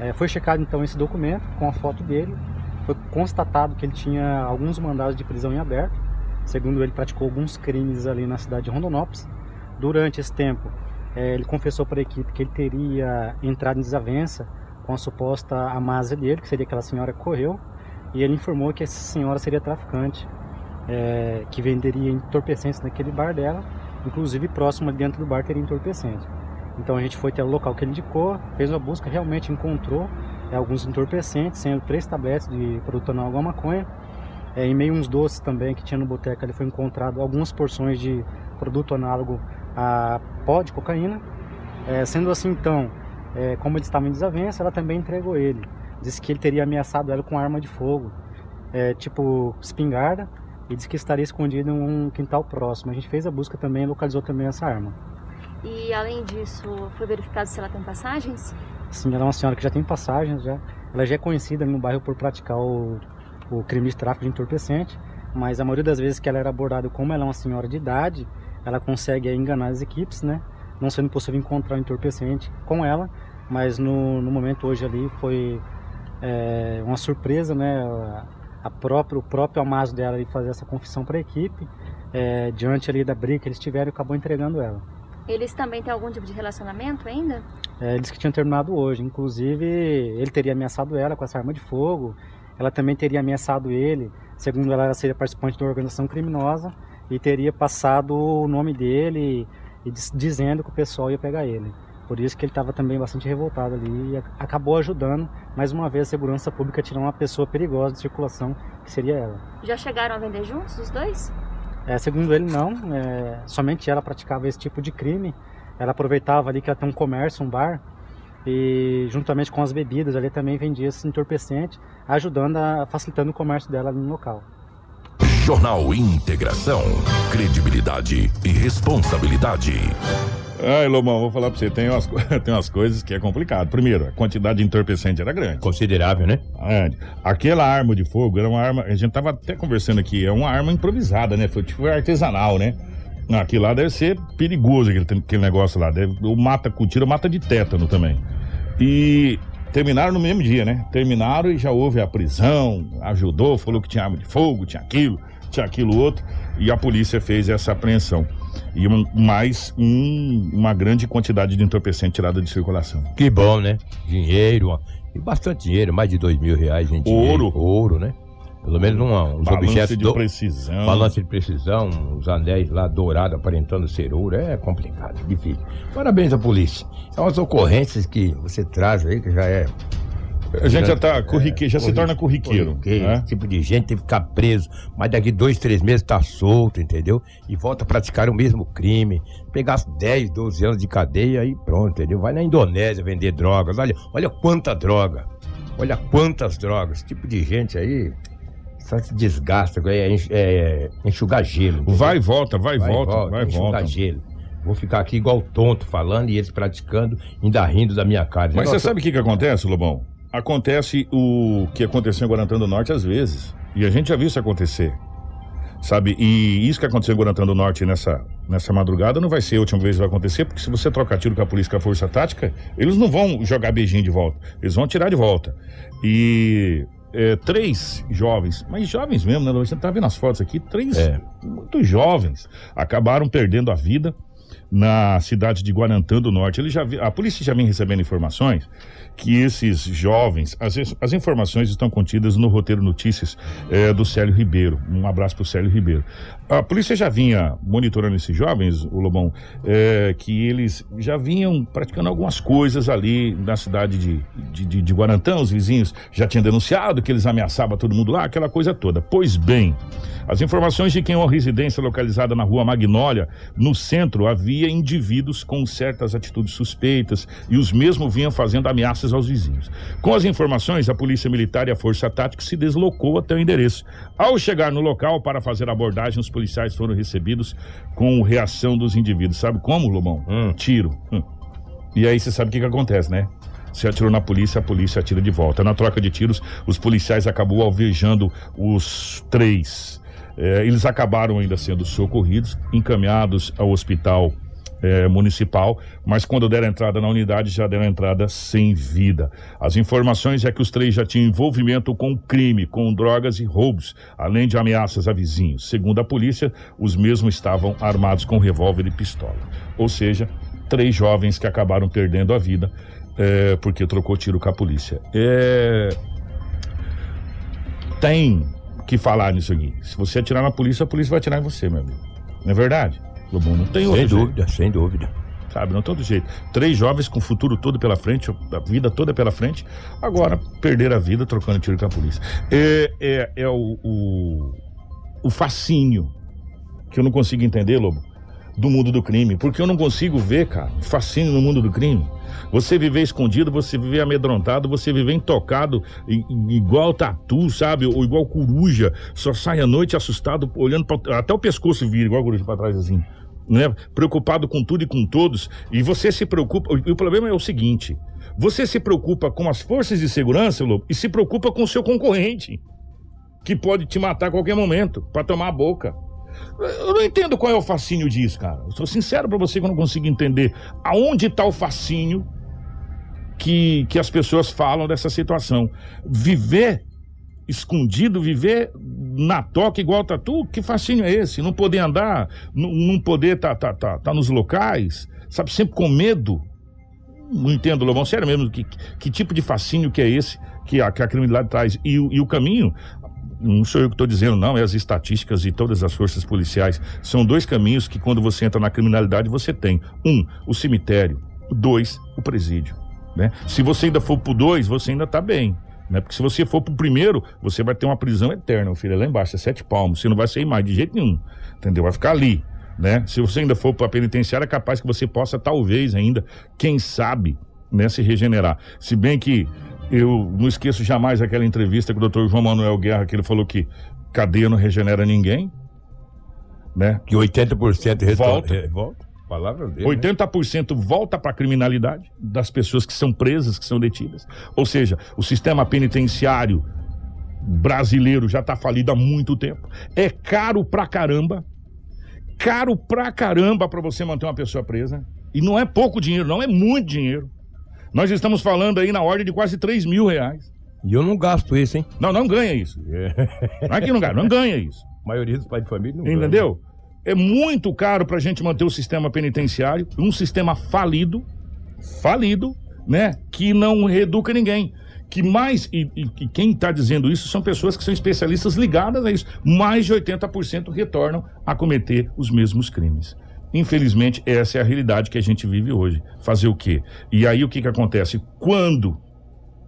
é, foi checado então esse documento com a foto dele. Foi constatado que ele tinha alguns mandados de prisão em aberto. Segundo ele, praticou alguns crimes ali na cidade de Rondonópolis. Durante esse tempo, é, ele confessou para a equipe que ele teria entrado em desavença com a suposta amasa dele, que seria aquela senhora que correu. E ele informou que essa senhora seria traficante, é, que venderia entorpecentes naquele bar dela. Inclusive, próximo dentro do bar teria entorpecente. Então a gente foi até o local que ele indicou, fez uma busca, realmente encontrou é, alguns entorpecentes, sendo três tabletes de produto análogo à maconha. É, em meio uns doces também que tinha no boteco, ele foi encontrado algumas porções de produto análogo a pó de cocaína. É, sendo assim, então, é, como ele estava em desavença, ela também entregou ele. Disse que ele teria ameaçado ela com arma de fogo, é, tipo espingarda, e disse que estaria escondido em um quintal próximo. A gente fez a busca também e localizou também essa arma. E além disso, foi verificado se ela tem passagens? Sim, ela é uma senhora que já tem passagens, já. Ela já é conhecida no bairro por praticar o, o crime de tráfico de entorpecente, mas a maioria das vezes que ela era abordada, como ela é uma senhora de idade, ela consegue enganar as equipes, né? Não sendo possível encontrar o entorpecente com ela, mas no, no momento hoje ali foi é, uma surpresa, né? A própria, o próprio amasso dela de fazer essa confissão para a equipe, é, diante ali da briga que eles tiveram, acabou entregando ela. Eles também têm algum tipo de relacionamento ainda? É, eles que tinham terminado hoje. Inclusive, ele teria ameaçado ela com essa arma de fogo. Ela também teria ameaçado ele. Segundo ela, ela seria participante de uma organização criminosa e teria passado o nome dele e dizendo que o pessoal ia pegar ele. Por isso que ele estava também bastante revoltado ali e acabou ajudando, mais uma vez, a segurança pública a tirar uma pessoa perigosa de circulação, que seria ela. Já chegaram a vender juntos os dois? É, segundo ele, não. É, somente ela praticava esse tipo de crime. Ela aproveitava ali que ela tem um comércio, um bar, e juntamente com as bebidas ali também vendia esse entorpecente, ajudando a facilitando o comércio dela ali no local. Jornal Integração, credibilidade e responsabilidade. Ai, Lomão, vou falar pra você, tem umas, tem umas coisas que é complicado. Primeiro, a quantidade de entorpecente era grande. Considerável, né? É, aquela arma de fogo era uma arma, a gente tava até conversando aqui, é uma arma improvisada, né? Foi tipo artesanal, né? Aquilo lá deve ser perigoso, aquele, aquele negócio lá. Deve, o mata com tiro, mata de tétano também. E terminaram no mesmo dia, né? Terminaram e já houve a prisão, ajudou, falou que tinha arma de fogo, tinha aquilo, tinha aquilo outro, e a polícia fez essa apreensão e um, mais um, uma grande quantidade de entorpecente tirada de circulação. Que bom, né? Dinheiro, e bastante dinheiro, mais de dois mil reais em dinheiro. Ouro. Ouro, né? Pelo menos um, uns Balance objetos de do- precisão. Balança de precisão, os anéis lá dourados aparentando ser ouro, é complicado, difícil. Parabéns à polícia. São as ocorrências que você traz aí, que já é. A gente já tá corriqueiro, já se torna corriqueiro. né? Esse tipo de gente tem que ficar preso, mas daqui dois, três meses tá solto, entendeu? E volta a praticar o mesmo crime. Pegar 10, 12 anos de cadeia e pronto, entendeu? Vai na Indonésia vender drogas. Olha, olha quanta droga. Olha quantas drogas. Esse tipo de gente aí só se desgasta, é, enx- é enxugar gelo. entendeu? Vai e volta, vai e volta, vai e enxugar volta. gelo. Vou ficar aqui igual tonto falando e eles praticando, ainda rindo da minha cara. Mas você Nossa, sabe o que, que acontece, Lobão? Acontece o que aconteceu em Guarantã do Norte às vezes. E a gente já viu isso acontecer. sabe? E isso que aconteceu em Guarantã do Norte nessa, nessa madrugada não vai ser a última vez que vai acontecer, porque se você trocar tiro com a polícia com a força tática, eles não vão jogar beijinho de volta, eles vão tirar de volta. E é, três jovens, mas jovens mesmo, né? Você tá vendo as fotos aqui, três É. muito jovens acabaram perdendo a vida na cidade de Guarantã do Norte. Ele já vi- a polícia já vem recebendo informações que esses jovens, as, as informações estão contidas no roteiro notícias eh, do Célio Ribeiro. Um abraço para o Célio Ribeiro. A polícia já vinha monitorando esses jovens, o Lobão, eh, que eles já vinham praticando algumas coisas ali na cidade de, de, de, de Guarantã. Os vizinhos já tinham denunciado que eles ameaçavam todo mundo lá, aquela coisa toda. Pois bem, as informações de que em uma residência localizada na rua Magnólia, no centro, havia indivíduos com certas atitudes suspeitas e os mesmos vinham fazendo ameaças aos vizinhos. Com as informações, a Polícia Militar e a Força Tática se deslocou até o endereço. Ao chegar no local para fazer a abordagem, os policiais foram recebidos com reação dos indivíduos. Sabe como, Lobão? Hum. Tiro. Hum. E aí você sabe o que, que acontece, né? Se atirou na polícia, a polícia atira de volta. Na troca de tiros, os policiais acabou alvejando os três. Eh, eles acabaram ainda sendo socorridos, encaminhados ao hospital eh, municipal, mas quando deram entrada na unidade, já deram entrada sem vida. As informações é que os três já tinham envolvimento com crime, com drogas e roubos, além de ameaças a vizinhos. Segundo a polícia, os mesmos estavam armados com revólver e pistola. Ou seja, três jovens que acabaram perdendo a vida é, porque trocou tiro com a polícia. É, Tem que falar nisso aqui. Se você atirar na polícia, a polícia vai atirar em você, meu amigo. Não é verdade? Lobão, não tem Sem outro jeito, dúvida, sem dúvida. sabe? Não tem outro jeito. Três jovens com o futuro todo pela frente, a vida toda pela frente, agora perder a vida trocando tiro com a polícia. É, é, é o, o, o fascínio que eu não consigo entender, Lobo, do mundo do crime. Porque eu não consigo ver, cara, fascínio no mundo do crime. Você viver escondido, você viver amedrontado, você viver intocado, igual tatu, sabe? Ou igual coruja, só sai à noite assustado, olhando pra, até o pescoço vira, igual coruja pra trás assim. Né? Preocupado com tudo e com todos. E você se preocupa. E o problema é o seguinte: você se preocupa com as forças de segurança, Lobo, e se preocupa com o seu concorrente, que pode te matar a qualquer momento, pra tomar a boca. Eu não entendo qual é o fascínio disso, cara. Eu sou sincero pra você que eu não consigo entender aonde tá o fascínio que, que as pessoas falam dessa situação. Viver escondido, viver na toca igual tatu, que fascínio é esse? Não poder andar, não, poder tá, tá, tá, tá nos locais, sabe, sempre com medo. Não entendo, Lobão, sério mesmo, que, que tipo de fascínio que é esse que a, que a criminalidade traz? E, e o caminho, não sou eu que estou dizendo, não, é as estatísticas e todas as forças policiais. São dois caminhos que, quando você entra na criminalidade, você tem. Um, o cemitério. Dois, o presídio. Né? Se você ainda for pro dois, você ainda tá bem. Né? Porque se você for pro primeiro, você vai ter uma prisão eterna, filho, é lá embaixo, é sete palmos. Você não vai sair mais de jeito nenhum. Entendeu? Vai ficar ali. Né? Se você ainda for para penitenciária, é capaz que você possa, talvez ainda, quem sabe, né, se regenerar. Se bem que eu não esqueço jamais aquela entrevista com o doutor João Manuel Guerra, que ele falou que cadeia não regenera ninguém, né? Que 80% retorna. Volta. É, volta. Palavra dele. né? 80% volta para a criminalidade das pessoas que são presas, que são detidas. Ou seja, o sistema penitenciário brasileiro já está falido há muito tempo. É caro pra caramba. Caro pra caramba para você manter uma pessoa presa. E não é pouco dinheiro, não, é muito dinheiro. Nós estamos falando aí na ordem de quase 3 mil reais. E eu não gasto isso, hein? Não, não ganha isso. É. Não é que não ganha, não ganha isso. A maioria dos pais de família não ganha. É muito caro para a gente manter o sistema penitenciário, um sistema falido, falido, né? Que não reeduca ninguém. Que mais, e, e- e quem está dizendo isso são pessoas que são especialistas ligadas a isso. Mais de 80% retornam a cometer os mesmos crimes. Infelizmente, essa é a realidade que a gente vive hoje. Fazer o quê? E aí o que, que acontece? Quando,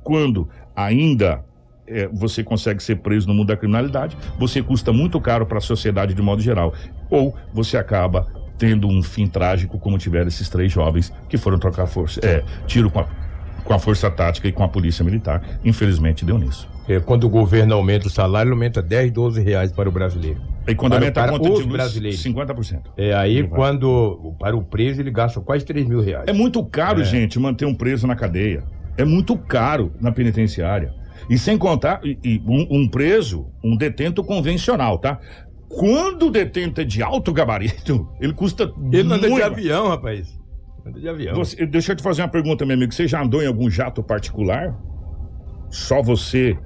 quando ainda é, você consegue ser preso no mundo da criminalidade, você custa muito caro para a sociedade de modo geral. Ou você acaba tendo um fim trágico, como tiveram esses três jovens que foram trocar força. É, tiro com a, com a força tática e com a polícia militar. Infelizmente deu nisso. É, quando o governo aumenta o salário, ele aumenta 10, 12 reais para o brasileiro. E quando Para- aumenta a para conta os de luz, brasileiros. 50%. É aí quando, para o preso, ele gasta quase 3 mil reais. É muito caro, É. gente, manter um preso na cadeia. É muito caro na penitenciária. E sem contar, e- e um, um preso, um detento convencional, tá? Quando o detento é de alto gabarito, ele custa Ele não anda de muito. avião, rapaz. Anda de avião. Você- deixa eu te fazer uma pergunta, meu amigo. Você já andou em algum jato particular? Só você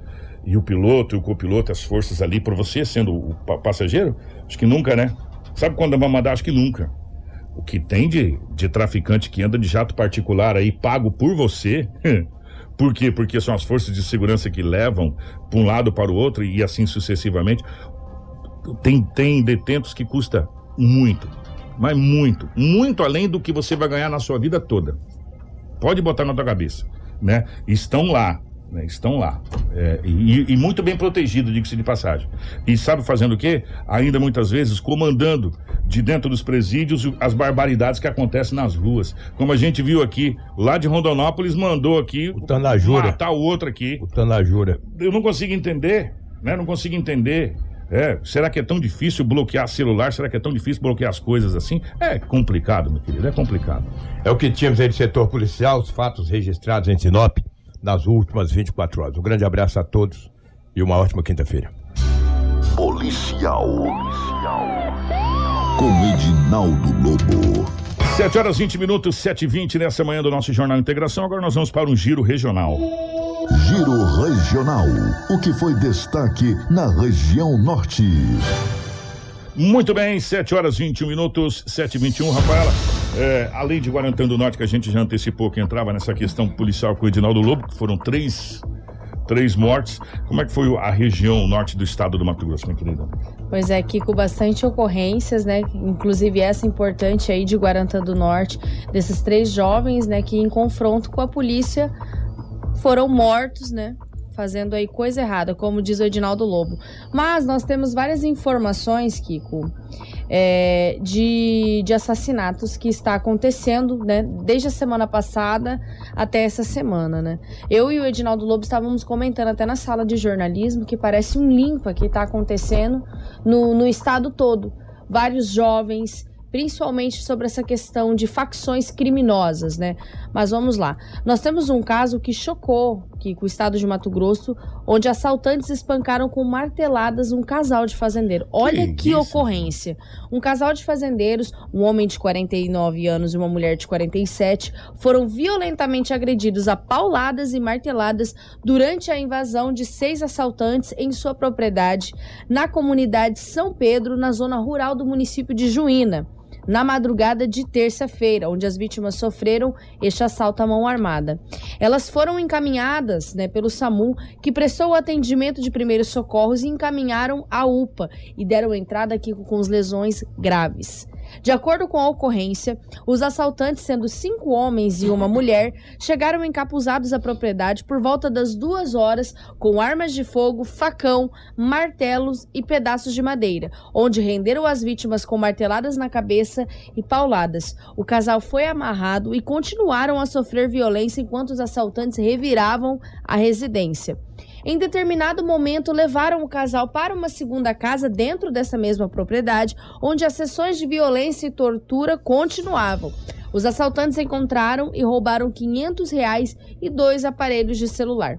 e o piloto e o copiloto, as forças ali, por você sendo o pa- passageiro? Acho que nunca, né? Sabe quando vai mandar? Acho que nunca. O que tem de, de traficante que anda de jato particular aí, pago por você. Por quê? Porque são as forças de segurança que levam para um lado para o outro e assim sucessivamente. Tem, tem detentos que custa muito, mas muito, muito além do que você vai ganhar na sua vida toda. Pode botar na tua cabeça, né? Estão lá, né? Estão lá. É, e, e muito bem protegido, diga-se de passagem. E sabe fazendo o quê? Ainda muitas vezes comandando de dentro dos presídios as barbaridades que acontecem nas ruas. Como a gente viu aqui, lá de Rondonópolis mandou aqui O Tanajura. matar o outro aqui. O Tanajura. Eu não consigo entender, né? Não consigo entender. É, será que é tão difícil bloquear celular? Será que é tão difícil bloquear as coisas assim? É complicado, meu querido, é complicado. É o que tínhamos aí do setor policial, os fatos registrados em Sinop nas últimas 24 horas. Um grande abraço a todos e uma ótima quinta-feira. Policial. Com Edinaldo Lobo. 7 horas 20 minutos, 7 e 20 nessa manhã do nosso Jornal Integração. Agora nós vamos para um giro regional. Giro Regional. O que foi destaque na região norte? Muito bem, 7 horas 21 minutos, 7 e 21 Rafaela. É, além de Guarantã do Norte, que a gente já antecipou que entrava nessa questão policial com o Edinaldo Lobo, que foram três, três mortes. Como é que foi a região norte do estado do Mato Grosso, minha querida? Pois é, aqui com bastante ocorrências, né? Inclusive essa importante aí de Guarantã do Norte, desses três jovens, né, que em confronto com a polícia foram mortos, né? Fazendo aí coisa errada, como diz o Edinaldo Lobo. Mas nós temos várias informações, Kiko, é, de, de assassinatos que está acontecendo, né? Desde a semana passada até essa semana, né? Eu e o Edinaldo Lobo estávamos comentando até na sala de jornalismo que parece um limpa que está acontecendo no, no estado todo. Vários jovens, principalmente sobre essa questão de facções criminosas, né? Mas vamos lá. Nós temos um caso que chocou que com o estado de Mato Grosso, onde assaltantes espancaram com marteladas um casal de fazendeiro. Olha que, isso, ocorrência. Um casal de fazendeiros, um homem de 49 anos e uma mulher de 47, foram violentamente agredidos a pauladas e marteladas durante a invasão de seis assaltantes em sua propriedade na comunidade São Pedro, na zona rural do município de Juína na madrugada de terça-feira, onde as vítimas sofreram este assalto à mão armada. Elas foram encaminhadas né, pelo SAMU, que prestou o atendimento de primeiros socorros e encaminharam a UPA e deram entrada aqui com as lesões graves. De acordo com a ocorrência, os assaltantes, sendo cinco homens e uma mulher, chegaram encapuzados à propriedade por volta das duas horas com armas de fogo, facão, martelos e pedaços de madeira, onde renderam as vítimas com marteladas na cabeça e pauladas. O casal foi amarrado e continuaram a sofrer violência enquanto os assaltantes reviravam a residência. Em determinado momento, levaram o casal para uma segunda casa dentro dessa mesma propriedade, onde as sessões de violência e tortura continuavam. Os assaltantes encontraram e roubaram 500 reais e dois aparelhos de celular.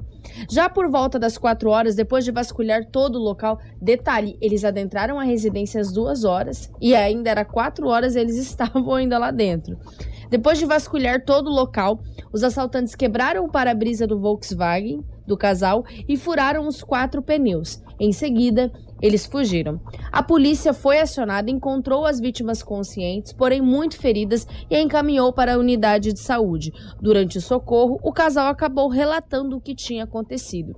Já por volta das quatro horas, depois de vasculhar todo o local, detalhe, eles adentraram a residência às duas horas e ainda era quatro horas eles estavam ainda lá dentro. Depois de vasculhar todo o local, os assaltantes quebraram o para-brisa do Volkswagen do casal e furaram os quatro pneus. Em seguida, eles fugiram. A polícia foi acionada, encontrou as vítimas conscientes, porém muito feridas, e a encaminhou para a unidade de saúde. Durante o socorro, o casal acabou relatando o que tinha acontecido.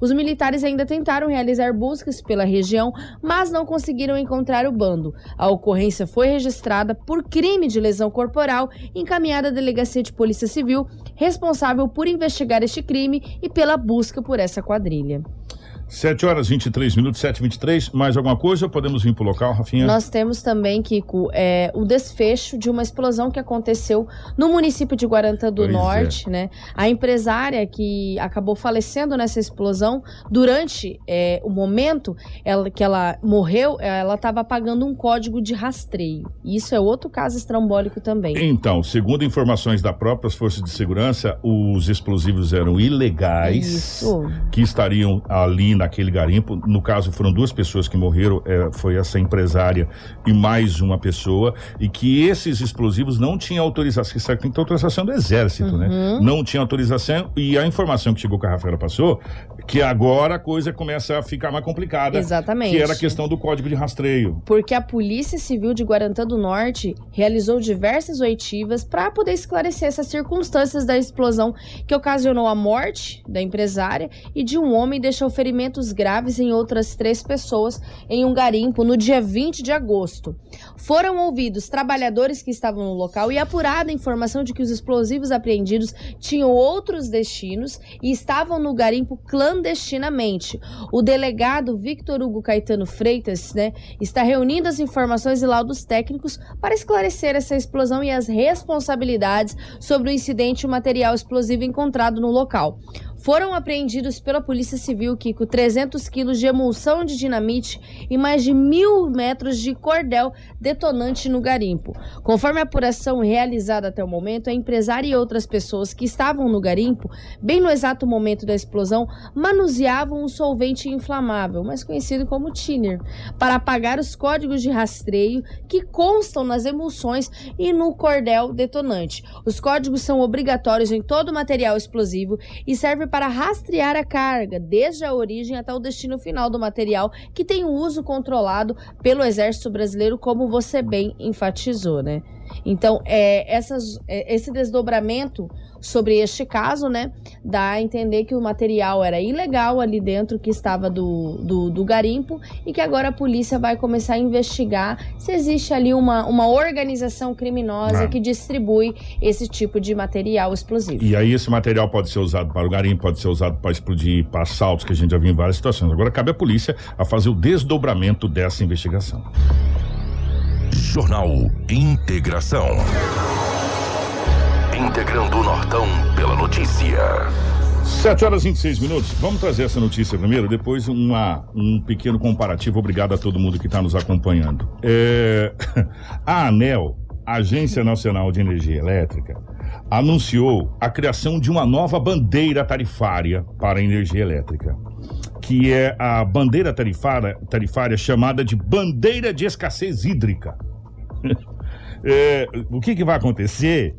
Os militares ainda tentaram realizar buscas pela região, mas não conseguiram encontrar o bando. A ocorrência foi registrada por crime de lesão corporal, encaminhada à Delegacia de Polícia Civil, responsável por investigar este crime e pela busca por essa quadrilha. 7 horas 23 minutos, 7 e 23 Mais alguma coisa podemos vir pro local, Rafinha? Nós temos também, Kiko, é, o desfecho de uma explosão que aconteceu no município de Guarantã do Pois é. Norte, né? A empresária que acabou falecendo nessa explosão, durante é, o momento ela, que ela morreu, ela estava pagando um código de rastreio. Isso é outro caso estrambólico também. Então, segundo informações da próprias forças de segurança, os explosivos eram ilegais Isso. que estariam ali ali naquele garimpo. No caso, foram duas pessoas que morreram, é, foi essa empresária e mais uma pessoa, e que esses explosivos não tinham autorização, que tem que ter autorização do exército, né? Uhum. Não tinha autorização, e a informação que chegou que a Rafaela passou, que agora a coisa começa a ficar mais complicada. Exatamente. Que era a questão do código de rastreio. porque a Polícia Civil de Guarantã do Norte realizou diversas oitivas para poder esclarecer essas circunstâncias da explosão que ocasionou a morte da empresária e de um homem deixou ferimentos graves em outras três pessoas em um garimpo no dia 20 de agosto. Foram ouvidos trabalhadores que estavam no local e apurada a informação de que os explosivos apreendidos tinham outros destinos e estavam no garimpo clandestinamente. O delegado Victor Hugo Caetano Freitas né, está reunindo as informações e laudos técnicos para esclarecer essa explosão e as responsabilidades sobre o incidente e o material explosivo encontrado no local. Foram apreendidos pela Polícia Civil, Kiko, 300 quilos de emulsão de dinamite e mais de mil metros de cordel detonante no garimpo. Conforme a apuração realizada até o momento, a empresária e outras pessoas que estavam no garimpo, bem no exato momento da explosão, manuseavam um solvente inflamável, mais conhecido como thinner, para apagar os códigos de rastreio que constam nas emulsões e no cordel detonante. Os códigos são obrigatórios em todo material explosivo e servem para rastrear a carga, desde a origem até o destino final do material, que tem o uso controlado pelo Exército Brasileiro, como você bem enfatizou, né? Então, é, essas, é, esse desdobramento sobre este caso, né, dá a entender que o material era ilegal ali dentro que estava do, do, do garimpo e que agora a polícia vai começar a investigar se existe ali uma, uma organização criminosa Ah. que distribui esse tipo de material explosivo. E aí esse material pode ser usado para o garimpo, pode ser usado para explodir, para assaltos, que a gente já viu em várias situações. Agora cabe à polícia a fazer o desdobramento dessa investigação. Jornal Integração. Integrando o Nortão pela notícia. 7 horas e 26 minutos. Vamos trazer essa notícia primeiro, depois uma, um pequeno comparativo. Obrigado a todo mundo que está nos acompanhando. É, a ANEL, Agência Nacional de Energia Elétrica, anunciou a criação de uma nova bandeira tarifária para a energia elétrica, que é a bandeira tarifária, tarifária chamada de bandeira de escassez hídrica. É, o que, que vai acontecer?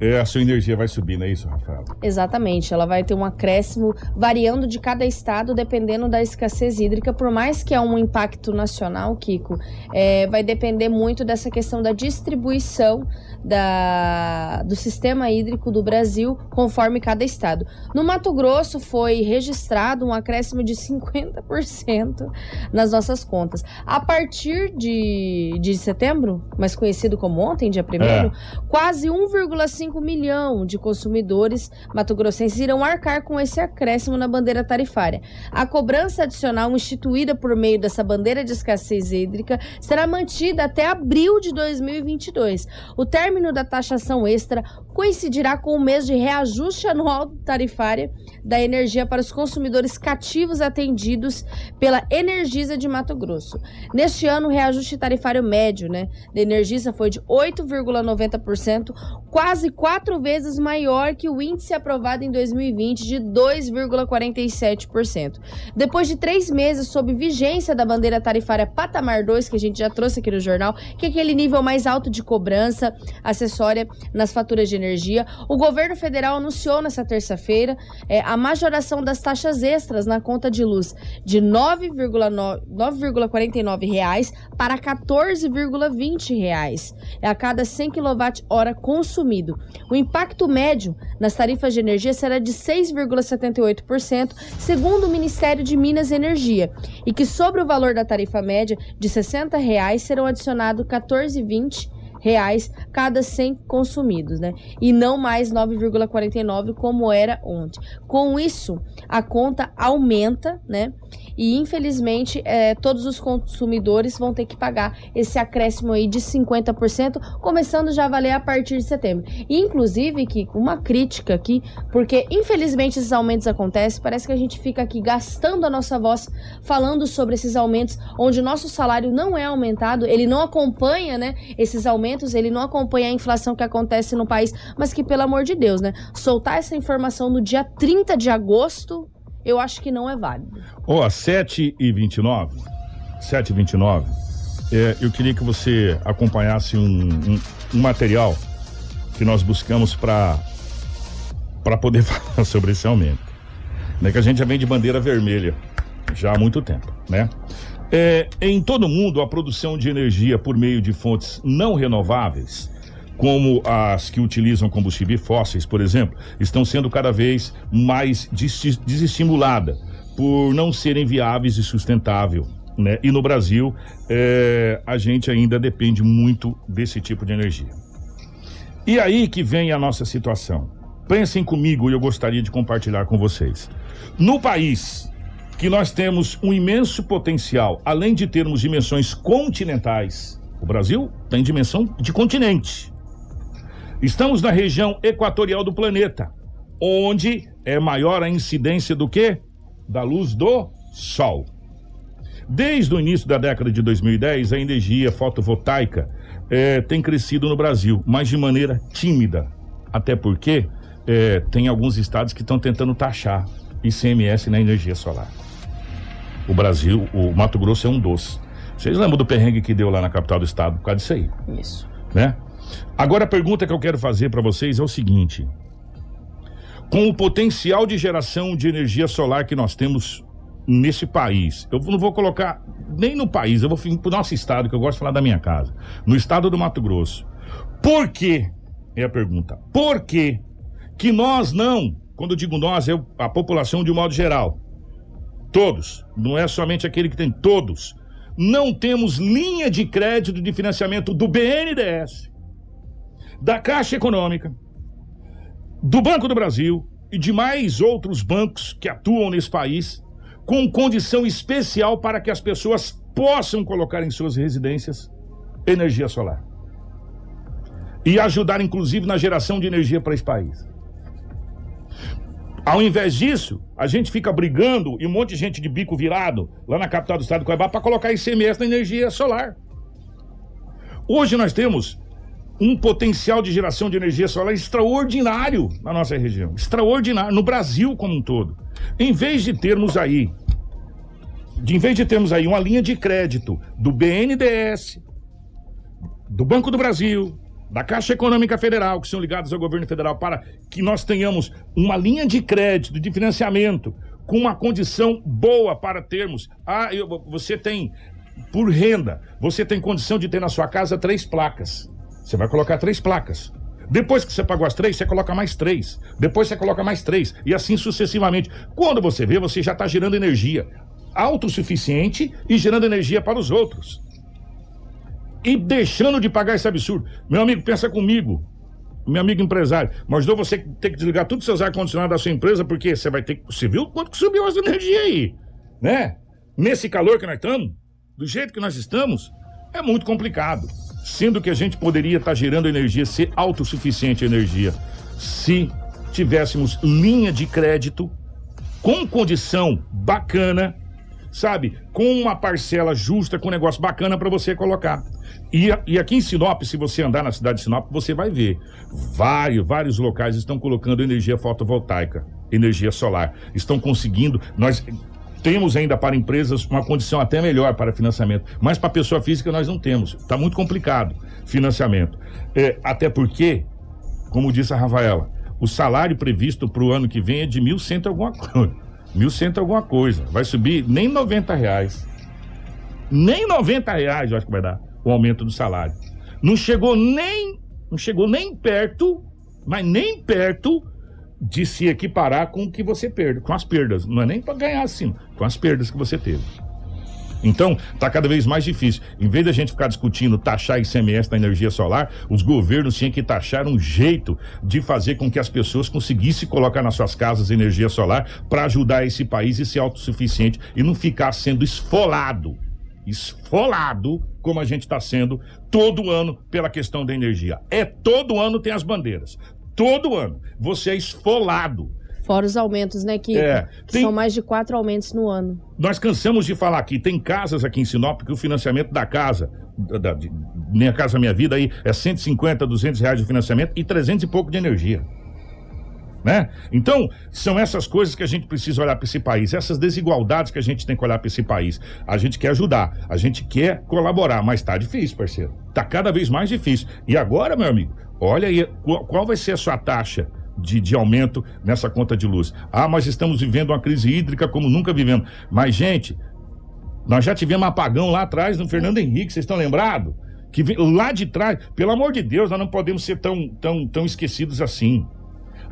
É, a sua energia vai subir, não é isso, Rafael? Exatamente, ela vai ter um acréscimo variando de cada estado dependendo da escassez hídrica, por mais que é um impacto nacional, Kiko, é, vai depender muito dessa questão da distribuição da, do sistema hídrico do Brasil conforme cada estado. No Mato Grosso foi registrado um acréscimo de 50% nas nossas contas. A partir de, de setembro, mais conhecido como ontem, dia 1 quase 1,5 milhão de consumidores mato-grossenses irão arcar com esse acréscimo na bandeira tarifária. A cobrança adicional instituída por meio dessa bandeira de escassez hídrica será mantida até abril de 2022. O término da taxação extra coincidirá com o mês de reajuste anual tarifária da energia para os consumidores cativos atendidos pela Energisa de Mato Grosso. Neste ano, o reajuste tarifário médio né, da Energisa foi de 8,90%, quase quatro vezes maior que o índice aprovado em 2020 de 2,47%. Depois de três meses sob vigência da bandeira tarifária Patamar 2, que a gente já trouxe aqui no jornal, que é aquele nível mais alto de cobrança acessória nas faturas de energia, o governo federal anunciou nessa terça-feira é, a majoração das taxas extras na conta de luz de 9,9 9,49 reais para 14,20 reais a cada 100 kWh consumido. O impacto médio nas tarifas de energia será de 6,78%, segundo o Ministério de Minas e Energia, e que sobre o valor da tarifa média de 60 reais serão adicionados 14,20 reais cada 100 consumidos, né? E não mais 9,49 como era ontem. Com isso, a conta aumenta, né? E infelizmente, é, todos os consumidores vão ter que pagar esse acréscimo aí de 50%, começando já a valer a partir de setembro. E, inclusive, Kiko, uma crítica aqui, porque infelizmente esses aumentos acontecem, parece que a gente fica aqui gastando a nossa voz falando sobre esses aumentos, onde o nosso salário não é aumentado, ele não acompanha, né, esses aumentos, ele não acompanha a inflação que acontece no país, mas que, pelo amor de Deus, né, soltar essa informação no dia 30 de agosto eu acho que não é válido. Ó, oh, 7 e 29 7 e 29 é, eu queria que você acompanhasse um, um, um material que nós buscamos para para poder falar sobre esse aumento. Né, que a gente já vem de bandeira vermelha já há muito tempo, né? É, em todo o mundo, a produção de energia por meio de fontes não renováveis, como as que utilizam combustíveis fósseis, por exemplo, estão sendo cada vez mais desestimulada por não serem viáveis e sustentável. Né? E no Brasil, é, a gente ainda depende muito desse tipo de energia. E aí que vem a nossa situação. Pensem comigo e eu gostaria de compartilhar com vocês. No país que nós temos um imenso potencial, além de termos dimensões continentais, o Brasil tem dimensão de continente. Estamos na região equatorial do planeta, onde é maior a incidência do que? Da luz do Sol. Desde o início da década de 2010, a energia fotovoltaica é, tem crescido no Brasil, mas de maneira tímida. Até porque é, tem alguns estados que estão tentando taxar ICMS na energia solar. O Brasil, o Mato Grosso é um dos. Vocês lembram do perrengue que deu lá na capital do estado por causa disso aí? Isso. Né? Agora a pergunta que eu quero fazer para vocês é o seguinte: com o potencial de geração de energia solar que nós temos nesse país. Eu não vou colocar nem no país, eu vou para o nosso estado, que eu gosto de falar da minha casa. No estado do Mato Grosso. Por quê? É a pergunta. Por quê que nós não, quando eu digo nós, é a população de um modo geral, todos, não é somente aquele que tem, todos, não temos linha de crédito de financiamento do BNDES, da Caixa Econômica, do Banco do Brasil e de mais outros bancos que atuam nesse país com condição especial para que as pessoas possam colocar em suas residências energia solar. E ajudar, inclusive, na geração de energia para esse país. Ao invés disso, a gente fica brigando e um monte de gente de bico virado lá na capital do estado do Cuiabá para colocar ICMS na energia solar. Hoje nós temos um potencial de geração de energia solar extraordinário na nossa região, extraordinário no Brasil como um todo. Em vez de termos aí, de, em vez de termos aí uma linha de crédito do BNDES, do Banco do Brasil, da Caixa Econômica Federal, que são ligados ao governo federal, para que nós tenhamos uma linha de crédito, de financiamento, com uma condição boa para termos. Ah, eu, você tem, por renda, você tem condição de ter na sua casa três placas. Você vai colocar três placas. Depois que você pagou as três, você coloca mais três. Depois você coloca mais três. E assim sucessivamente. Quando você vê, você já está gerando energia autossuficiente e gerando energia para os outros. E deixando de pagar esse absurdo. Meu amigo, pensa comigo. Meu amigo empresário, mas não você ter que desligar todos os seus ar-condicionado da sua empresa, porque você vai ter que. Você viu quanto que subiu essa energia aí? Né? Nesse calor que nós estamos, do jeito que nós estamos, é muito complicado sendo que a gente poderia estar tá gerando energia, ser autossuficiente energia, se tivéssemos linha de crédito com condição bacana, sabe? Com uma parcela justa, com um negócio bacana para você colocar. E, e, aqui em Sinop, se você andar na cidade de Sinop, você vai ver. Vários, vários locais estão colocando energia fotovoltaica, energia solar. Estão conseguindo. Nós temos ainda para empresas uma condição até melhor para financiamento, mas para pessoa física nós não temos. Está muito complicado financiamento. É, até porque, como disse a Rafaela, o salário previsto para o ano que vem é de mil cento alguma coisa. Mil cento alguma coisa. Vai subir nem 90 reais. Nem 90 reais eu acho que vai dar o aumento do salário. Não chegou nem, não chegou nem perto, mas nem perto de se equiparar com o que você perde, com as perdas. Não é nem para ganhar assim, com as perdas que você teve. Então, está cada vez mais difícil. Em vez da gente ficar discutindo taxar ICMS na energia solar, os governos tinham que taxar um jeito de fazer com que as pessoas conseguissem colocar nas suas casas energia solar para ajudar esse país e ser autossuficiente e não ficar sendo esfolado. Esfolado, como a gente está sendo todo ano pela questão da energia. É todo ano tem as bandeiras todo ano. Você é esfolado. Fora os aumentos, né, que, é, que tem... são mais de quatro aumentos no ano. Nós cansamos de falar aqui, tem casas aqui em Sinop que o financiamento da casa, da, de, Minha Casa Minha Vida aí, é 150, 200 reais de financiamento e 300 e pouco de energia. né? Então, são essas coisas que a gente precisa olhar para esse país, essas desigualdades que a gente tem que olhar para esse país. A gente quer ajudar, a gente quer colaborar, mas tá difícil, parceiro. Tá cada vez mais difícil. E agora, meu amigo, olha aí, qual, qual vai ser a sua taxa de, de aumento nessa conta de luz? Ah, mas estamos vivendo uma crise hídrica como nunca vivemos. Mas, gente, nós já tivemos apagão lá atrás no Fernando Henrique, vocês estão lembrados? Que lá de trás, pelo amor de Deus, nós não podemos ser tão, tão, tão esquecidos assim.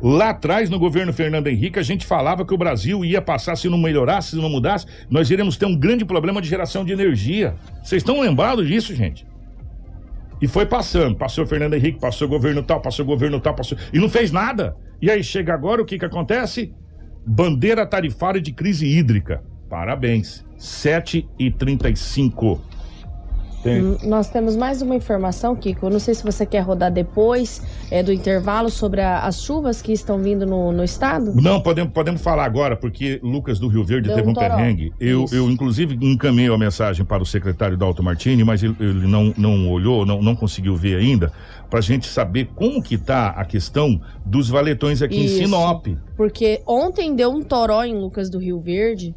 Lá atrás, no governo Fernando Henrique, a gente falava que o Brasil ia passar, se não melhorasse, se não mudasse, nós iríamos ter um grande problema de geração de energia. Vocês estão lembrados disso, gente? E foi passando. Passou Fernando Henrique, passou governo tal, passou governo tal, passou. E não fez nada. E aí chega agora, o que que acontece? Bandeira tarifária de crise hídrica. Parabéns. 7 e 35 Hum, Nós temos mais uma informação, Kiko. Eu não sei se você quer rodar depois é, do intervalo sobre a- as chuvas que estão vindo no, no estado. Não, podemos, podemos falar agora, porque Lucas do Rio Verde Deu teve um um perrengue. Eu, Isso. eu, inclusive, encaminhei a mensagem para o secretário Dalton Martini, mas ele, ele não, não olhou, não, não conseguiu ver ainda, para a gente saber como que tá a questão dos valetões aqui Isso. em Sinop. Porque ontem deu um toró em Lucas do Rio Verde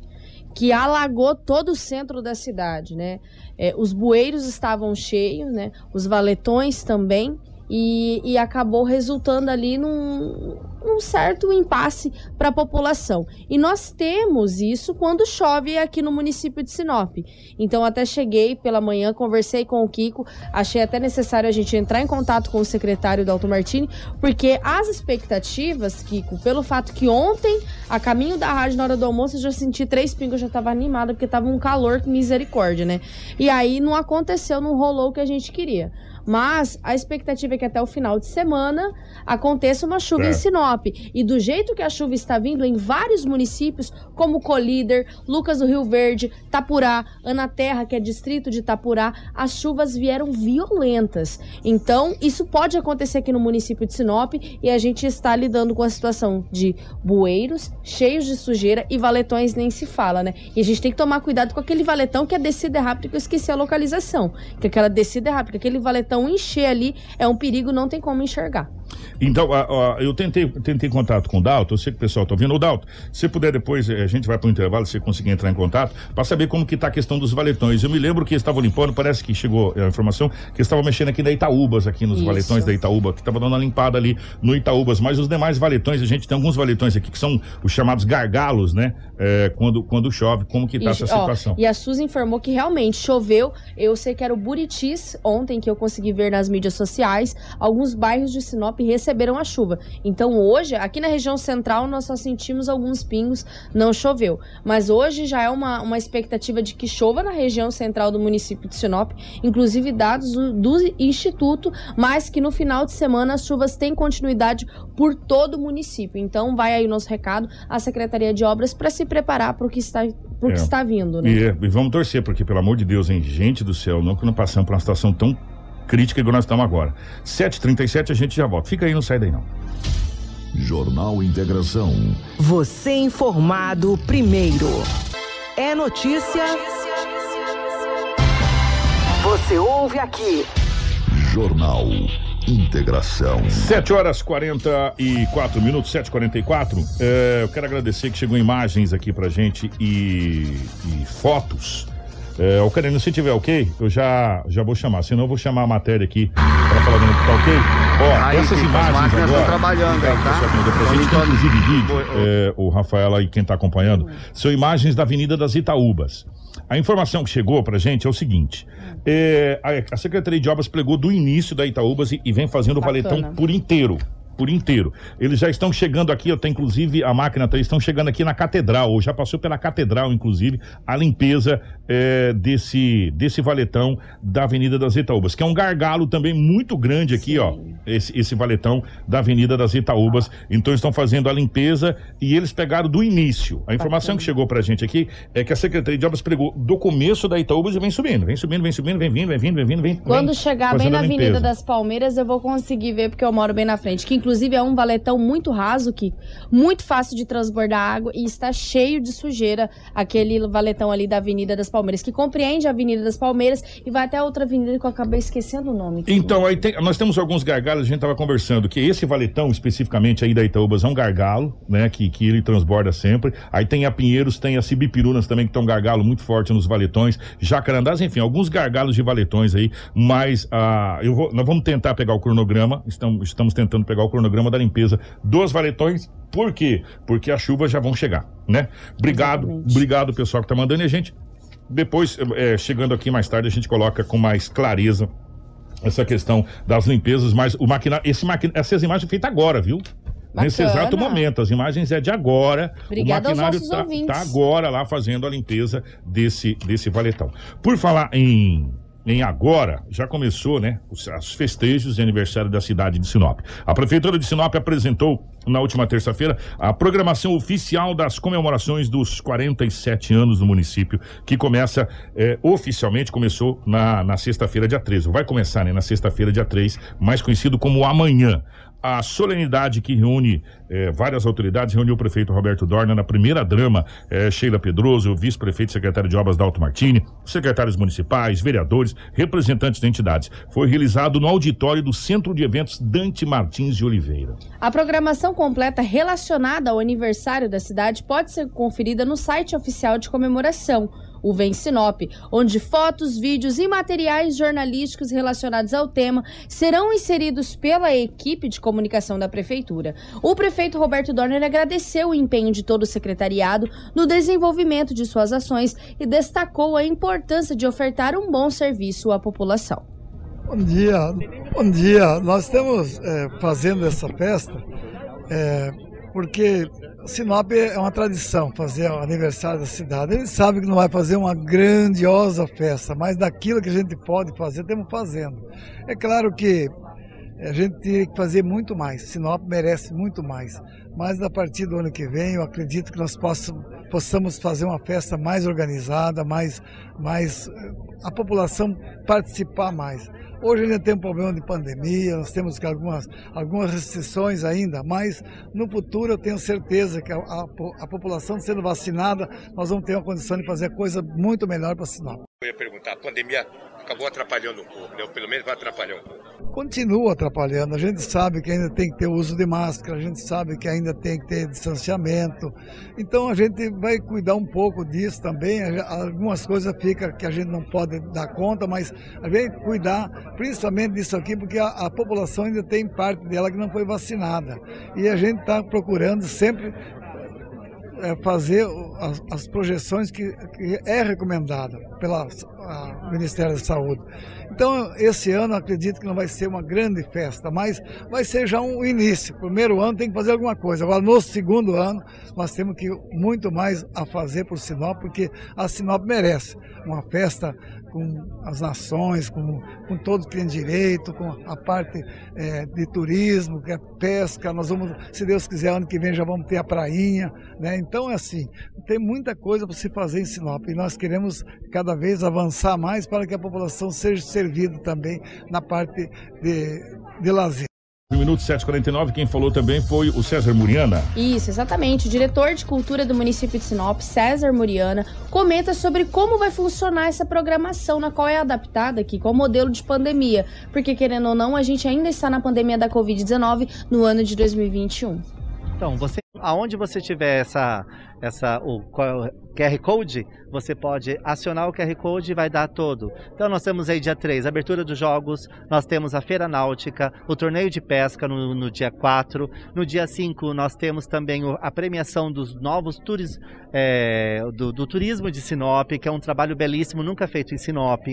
que alagou todo o centro da cidade, né? É, os bueiros estavam cheios, né? Os valetões também. E, e acabou resultando ali num, num certo impasse para a população. E nós temos isso quando chove aqui no município de Sinop. Então, até cheguei pela manhã, conversei com o Kiko, achei até necessário a gente entrar em contato com o secretário Dalton Martini, porque as expectativas, Kiko, pelo fato que ontem, a caminho da rádio, na hora do almoço, eu já senti três pingos, eu já tava animada, porque tava um calor, misericórdia, né? E aí não aconteceu, não rolou o que a gente queria. Mas a expectativa é que até o final de semana aconteça uma chuva É. em Sinop. E do jeito que a chuva está vindo em vários municípios, como Colíder, Lucas do Rio Verde, Tapurá, Anaterra, que é distrito de Tapurá, as chuvas vieram violentas. Então, isso pode acontecer aqui no município de Sinop e a gente está lidando com a situação de bueiros cheios de sujeira e valetões nem se fala, né? E a gente tem que tomar cuidado com aquele valetão que é descida rápida, que eu esqueci a localização. Que aquela descida é rápida, aquele valetão encher ali é um perigo, não tem como enxergar. Então, a- a- eu tentei, tentei contato com o Dalton, eu sei que o pessoal está ouvindo. O Dalton, se puder depois, eh, a gente vai para o intervalo, se você conseguir entrar em contato, para saber como que está a questão dos valetões. Eu me lembro que estavam limpando, parece que chegou eh, a informação, que estavam mexendo aqui da Itaúbas, aqui nos Isso. valetões da Itaúba, que estava dando uma limpada ali no Itaúbas. Mas os demais valetões, a gente tem alguns valetões aqui que são os chamados gargalos, né? Eh, quando, quando chove, como que está essa ó, situação? e a Suzy informou que realmente choveu. Eu sei que era o Buritis, ontem que eu consegui ver nas mídias sociais. Alguns bairros de Sinop receberam a chuva. Então hoje, aqui na região central, nós só sentimos alguns pingos, não choveu. Mas hoje já é uma, uma expectativa de que chova na região central do município de Sinop, inclusive dados do, do Instituto, mas que no final de semana as chuvas têm continuidade por todo o município. Então vai aí o nosso recado à Secretaria de Obras para se preparar para o que está, pro É. que está vindo, né? E, e vamos torcer, porque, pelo amor de Deus, hein? Gente do céu, não que não passamos por uma situação tão crítica que nós estamos agora. 7h37, a gente já volta. Fica aí, não sai daí não. Jornal Integração. Você informado primeiro. É notícia. Você ouve aqui. Jornal Integração. 7 horas 44 minutos, 7h44. É, eu quero agradecer que chegou imagens aqui pra gente e, e fotos. É, ô, Karine, se tiver ok, eu já, já vou chamar. Senão eu vou chamar a matéria aqui pra falar dentro que tá ok. Ó, Aí, essas as imagens máquinas agora. estão trabalhando aí, tá? pessoal, depois a gente tem inclusive oi. é, o Rafael aí, quem tá acompanhando, são imagens da Avenida das Itaúbas. A informação que chegou pra gente é o seguinte: é, a, a Secretaria de Obras plegou do início da Itaúbas e, e vem fazendo o valetão por inteiro. Por inteiro. Eles já estão chegando aqui, até inclusive a máquina, tá, estão chegando aqui na catedral, ou já passou pela catedral, inclusive, a limpeza é, desse, desse valetão da Avenida das Itaúbas, que é um gargalo também muito grande aqui, ó. Esse, esse valetão da Avenida das Itaúbas. Então estão fazendo a limpeza e eles pegaram do início. A informação que chegou pra gente aqui é que a Secretaria de Obras pegou do começo da Itaúbas e vem subindo, vem subindo, vem subindo, vem vindo, vem vindo, vem vindo, vem Quando vem chegar bem na Avenida das Palmeiras, eu vou conseguir ver, porque eu moro bem na frente. Que inclusive é um valetão muito raso, que muito fácil de transbordar água e está cheio de sujeira aquele valetão ali da Avenida das Palmeiras, que compreende a Avenida das Palmeiras e vai até outra avenida que eu acabei esquecendo o nome. Então, aí tem- nós temos alguns gargalos, a gente estava conversando que esse valetão, especificamente aí da Itaúbas, é um gargalo, né? Que, que ele transborda sempre. Aí tem a Pinheiros, tem a Cibipirunas também, que tem um gargalo muito forte nos valetões. Jacarandás, enfim, alguns gargalos de valetões aí. Mas ah, eu vou, nós vamos tentar pegar o cronograma, estamos, estamos tentando pegar o cronograma da limpeza dos valetões. Por quê? Porque as chuvas já vão chegar, né? Obrigado, Exatamente. obrigado pessoal que tá mandando e a gente. Depois, eh, chegando aqui mais tarde, a gente coloca com mais clareza essa questão das limpezas, mas o maquinário, esse maqui, essas imagens feitas agora, viu? Nesse Bacana. exato momento, as imagens é de agora. Obrigada o maquinário nossos tá, tá agora lá fazendo a limpeza desse, desse valetão. Por falar em em agora, já começou, né, os, os festejos de aniversário da cidade de Sinop. A Prefeitura de Sinop apresentou na última terça-feira a programação oficial das comemorações dos 47 anos do município, que começa eh, oficialmente, começou na, na sexta-feira, dia 13. Vai começar, né, na sexta-feira, dia 3, mais conhecido como amanhã. A solenidade que reúne eh, várias autoridades reuniu o prefeito Roberto Dorna na primeira drama, eh, Sheila Pedroso, o vice-prefeito secretário de obras Dalto Martini, secretários municipais, vereadores, representantes de entidades. Foi realizado no auditório do Centro de Eventos Dante Martins de Oliveira. A programação completa relacionada ao aniversário da cidade pode ser conferida no site oficial de comemoração, o Vem Sinop, onde fotos, vídeos e materiais jornalísticos relacionados ao tema serão inseridos pela equipe de comunicação da prefeitura. O prefeito Roberto Dorner agradeceu o empenho de todo o secretariado no desenvolvimento de suas ações e destacou a importância de ofertar um bom serviço à população. Bom dia, bom dia. Nós estamos é, fazendo essa festa é, porque Sinop é uma tradição fazer o aniversário da cidade. Ele sabe que não vai fazer uma grandiosa festa, mas daquilo que a gente pode fazer, estamos fazendo. É claro que a gente teria que fazer muito mais. Sinop merece muito mais. Mas a partir do ano que vem, eu acredito que nós possamos, possamos fazer uma festa mais organizada, mais, mais eh, a população participar mais. Hoje ainda tem um problema de pandemia, nós temos algumas, algumas restrições ainda, mas no futuro eu tenho certeza que a, a, a população sendo vacinada, nós vamos ter uma condição de fazer coisa muito melhor para Sinop. Eu ia perguntar, a pandemia acabou atrapalhando um pouco, né? Ou pelo menos vai atrapalhar um pouco. continua atrapalhando. A gente sabe que ainda tem que ter uso de máscara, a gente sabe que ainda tem que ter distanciamento. Então a gente vai cuidar um pouco disso também. Algumas coisas fica que a gente não pode dar conta, mas a gente cuidar principalmente disso aqui, porque a, a população ainda tem parte dela que não foi vacinada. E a gente está procurando sempre fazer as, as projeções que, que, é recomendada pelo Ministério da Saúde. Então, esse ano acredito que não vai ser uma grande festa, mas vai ser já um início. Primeiro ano tem que fazer alguma coisa. Agora, no segundo ano, nós temos que muito mais a fazer por Sinop, porque a Sinop merece uma festa com as nações, com, com todos que têm direito, com a parte é, de turismo, que é pesca. Nós vamos, se Deus quiser, ano que vem já vamos ter a prainha. Né? Então é assim, tem muita coisa para se fazer em Sinop e nós queremos cada vez avançar mais para que a população seja servida também na parte de, de lazer. No minuto 749, quem falou também foi o César Muriana. Isso, exatamente. O diretor de cultura do município de Sinop, César Muriana, comenta sobre como vai funcionar essa programação, na qual é adaptada aqui com o modelo de pandemia. Porque, querendo ou não, a gente ainda está na pandemia da Covid-19 no ano de 2021. Então, você, aonde você tiver essa, essa, o QR Code, você pode acionar o QR Code e vai dar todo. Então nós temos aí dia 3, abertura dos jogos, nós temos a Feira Náutica, o torneio de pesca no, no dia 4, no dia 5 nós temos também a premiação dos novos turis, é, do, do, turismo de Sinop, que é um trabalho belíssimo, nunca feito em Sinop.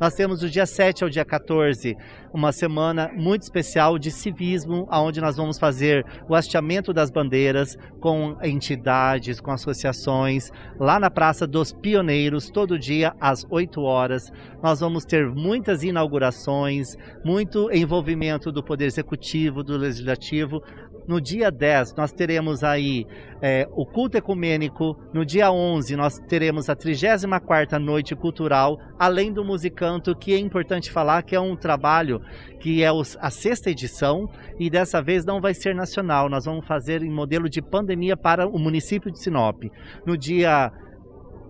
Nós temos do dia 7 ao dia 14, uma semana muito especial de civismo, onde nós vamos fazer o hasteamento das bandeiras com entidades, com associações, lá na Praça dos Pioneiros, todo dia às 8 horas. Nós vamos ter muitas inaugurações, muito envolvimento do Poder Executivo, do Legislativo, No dia 10, nós teremos aí é, o culto ecumênico. No dia 11, nós teremos a 34ª Noite Cultural, além do musicanto, que é importante falar que é um trabalho que é a sexta edição e dessa vez não vai ser nacional. Nós vamos fazer em modelo de pandemia para o município de Sinop. No dia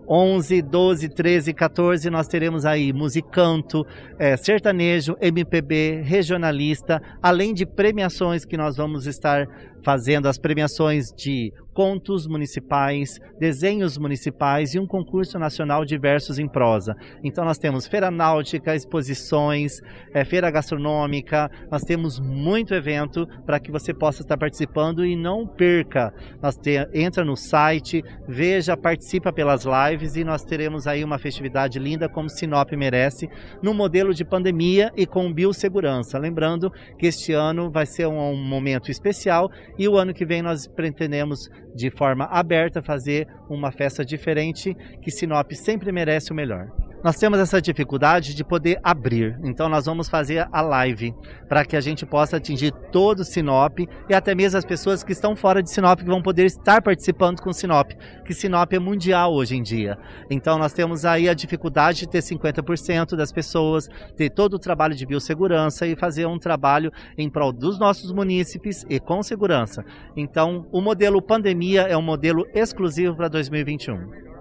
11, 12, 13, 14, nós teremos aí musicanto, é, sertanejo, MPB, regionalista, além de premiações que nós vamos estar fazendo as premiações de contos municipais, desenhos municipais e um concurso nacional de versos em prosa. Então nós temos feira náutica, exposições, é, feira gastronômica, nós temos muito evento para que você possa estar participando e não perca. Nós te, entra no site, veja, participa pelas lives e nós teremos aí uma festividade linda como Sinop merece, no modelo de pandemia e com biossegurança. Lembrando que este ano vai ser um, um momento especial e o ano que vem nós pretendemos de forma aberta fazer uma festa diferente que Sinop sempre merece o melhor. Nós temos essa dificuldade de poder abrir, então nós vamos fazer a live para que a gente possa atingir todo Sinop e até mesmo as pessoas que estão fora de Sinop que vão poder estar participando com Sinop, que Sinop é mundial hoje em dia. Então nós temos aí a dificuldade de ter 50% das pessoas, ter todo o trabalho de biossegurança e fazer um trabalho em prol dos nossos munícipes e com segurança. Então o modelo pandemia é um modelo exclusivo para 2021.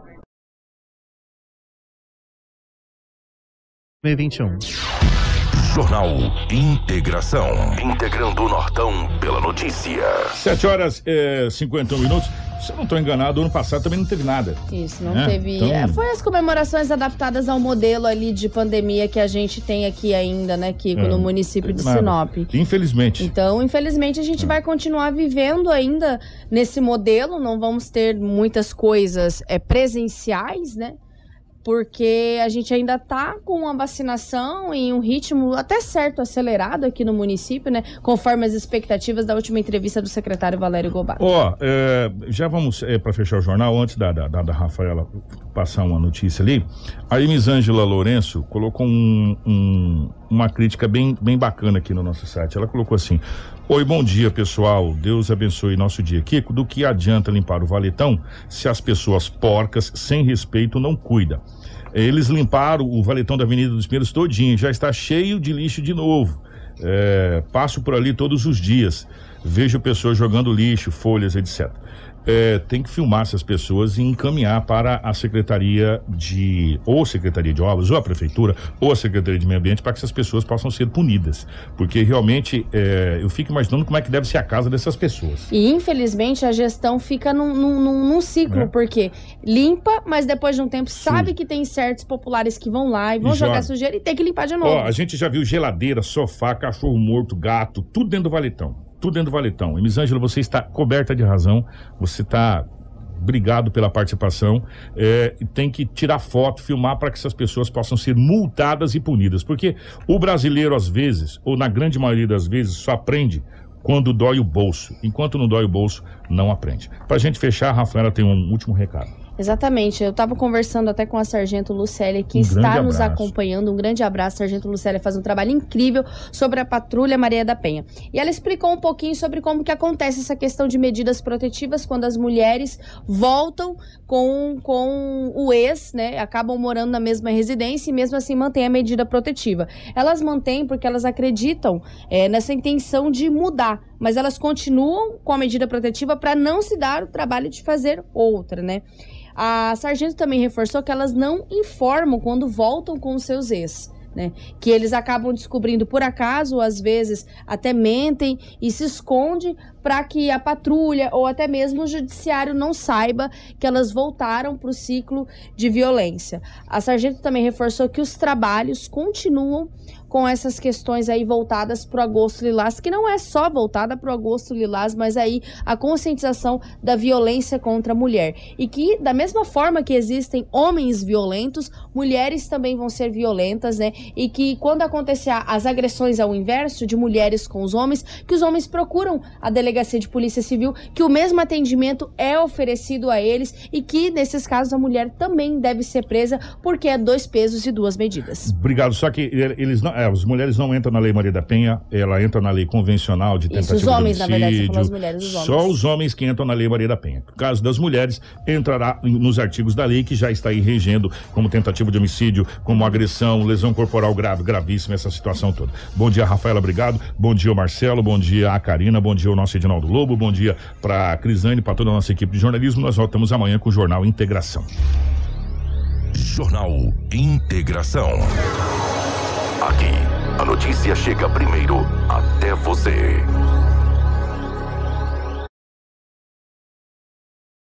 2021. Jornal Integração. Integrando o Nortão pela notícia. 7 horas e é, 51 minutos. Se eu não estou enganado, ano passado também não teve nada. Isso, não né? teve. Então... É, foi as comemorações adaptadas ao modelo ali de pandemia que a gente tem aqui ainda, né, Kiko, é, no município de nada. Sinop. Infelizmente. Então, infelizmente, a gente é. vai continuar vivendo ainda nesse modelo. Não vamos ter muitas coisas é, presenciais, né? Porque a gente ainda está com a vacinação em um ritmo até certo acelerado aqui no município, né? Conforme as expectativas da última entrevista do secretário Valério Gobato. Ó, oh, é, já vamos é, para fechar o jornal, antes da, da, da, Rafaela passar uma notícia ali. A Elisângela Lourenço colocou um, um, uma crítica bem, bem bacana aqui no nosso site. Ela colocou assim: Oi, bom dia, pessoal. Deus abençoe nosso dia. Kiko, do que adianta limpar o valetão se as pessoas porcas, sem respeito, não cuidam? Eles limparam o valetão da Avenida dos Pinheiros todinho, já está cheio de lixo de novo. É, passo por ali todos os dias, vejo pessoas jogando lixo, folhas, etc é, tem que filmar essas pessoas e encaminhar para a Secretaria de, ou Secretaria de Obras, ou a Prefeitura, ou a Secretaria de Meio Ambiente, para que essas pessoas possam ser punidas. Porque realmente é, eu fico imaginando como é que deve ser a casa dessas pessoas. E infelizmente a gestão fica num, num, num ciclo, é. porque limpa, mas depois de um tempo sabe Sim. que tem certos populares que vão lá e vão e jogar joga. sujeira e tem que limpar de novo. Ó, a gente já viu geladeira, sofá, cachorro morto, gato, tudo dentro do valetão tudo dentro do valetão. E Misângela, você está coberta de razão, você está obrigado pela participação. É, tem que tirar foto, filmar para que essas pessoas possam ser multadas e punidas. Porque o brasileiro, às vezes, ou na grande maioria das vezes, só aprende quando dói o bolso. Enquanto não dói o bolso, não aprende. Para a gente fechar, a Rafaela tem um último recado. Exatamente. Eu estava conversando até com a Sargento Lucélia, que um está nos acompanhando. Um grande abraço. Sargento Lucélia faz um trabalho incrível sobre a Patrulha Maria da Penha. E ela explicou um pouquinho sobre como que acontece essa questão de medidas protetivas quando as mulheres voltam com, com o ex, né? Acabam morando na mesma residência e mesmo assim mantém a medida protetiva. Elas mantêm porque elas acreditam é, nessa intenção de mudar, mas elas continuam com a medida protetiva para não se dar o trabalho de fazer outra, né? A sargento também reforçou que elas não informam quando voltam com seus ex. Né? Que eles acabam descobrindo por acaso, às vezes até mentem e se esconde para que a patrulha ou até mesmo o judiciário não saiba que elas voltaram para o ciclo de violência. A sargento também reforçou que os trabalhos continuam com essas questões aí voltadas para o agosto lilás, que não é só voltada para o agosto lilás, mas aí a conscientização da violência contra a mulher. E que, da mesma forma que existem homens violentos, mulheres também vão ser violentas, né? E que quando acontecer as agressões ao inverso, de mulheres com os homens, que os homens procuram a delegacia de polícia civil que o mesmo atendimento é oferecido a eles e que, nesses casos, a mulher também deve ser presa porque é dois pesos e duas medidas. Obrigado. Só que eles não, é, as mulheres não entram na Lei Maria da Penha, ela entra na lei convencional de tentativa Isso, os homens, de na homicídio. verdade, você falou as mulheres, os homens. Só os homens que entram na Lei Maria da Penha. No caso das mulheres, entrará nos artigos da lei que já está aí regendo como tentativa de homicídio, como agressão, lesão corporal grave, gravíssima, essa situação toda. Bom dia, Rafaela, obrigado. Bom dia, o Marcelo. Bom dia, a Karina. Bom dia, o nosso Edinaldo Lobo. Bom dia para a Crisane, para toda a nossa equipe de jornalismo. Nós voltamos amanhã com o Jornal Integração. Jornal Integração. Aqui, a notícia chega primeiro até você.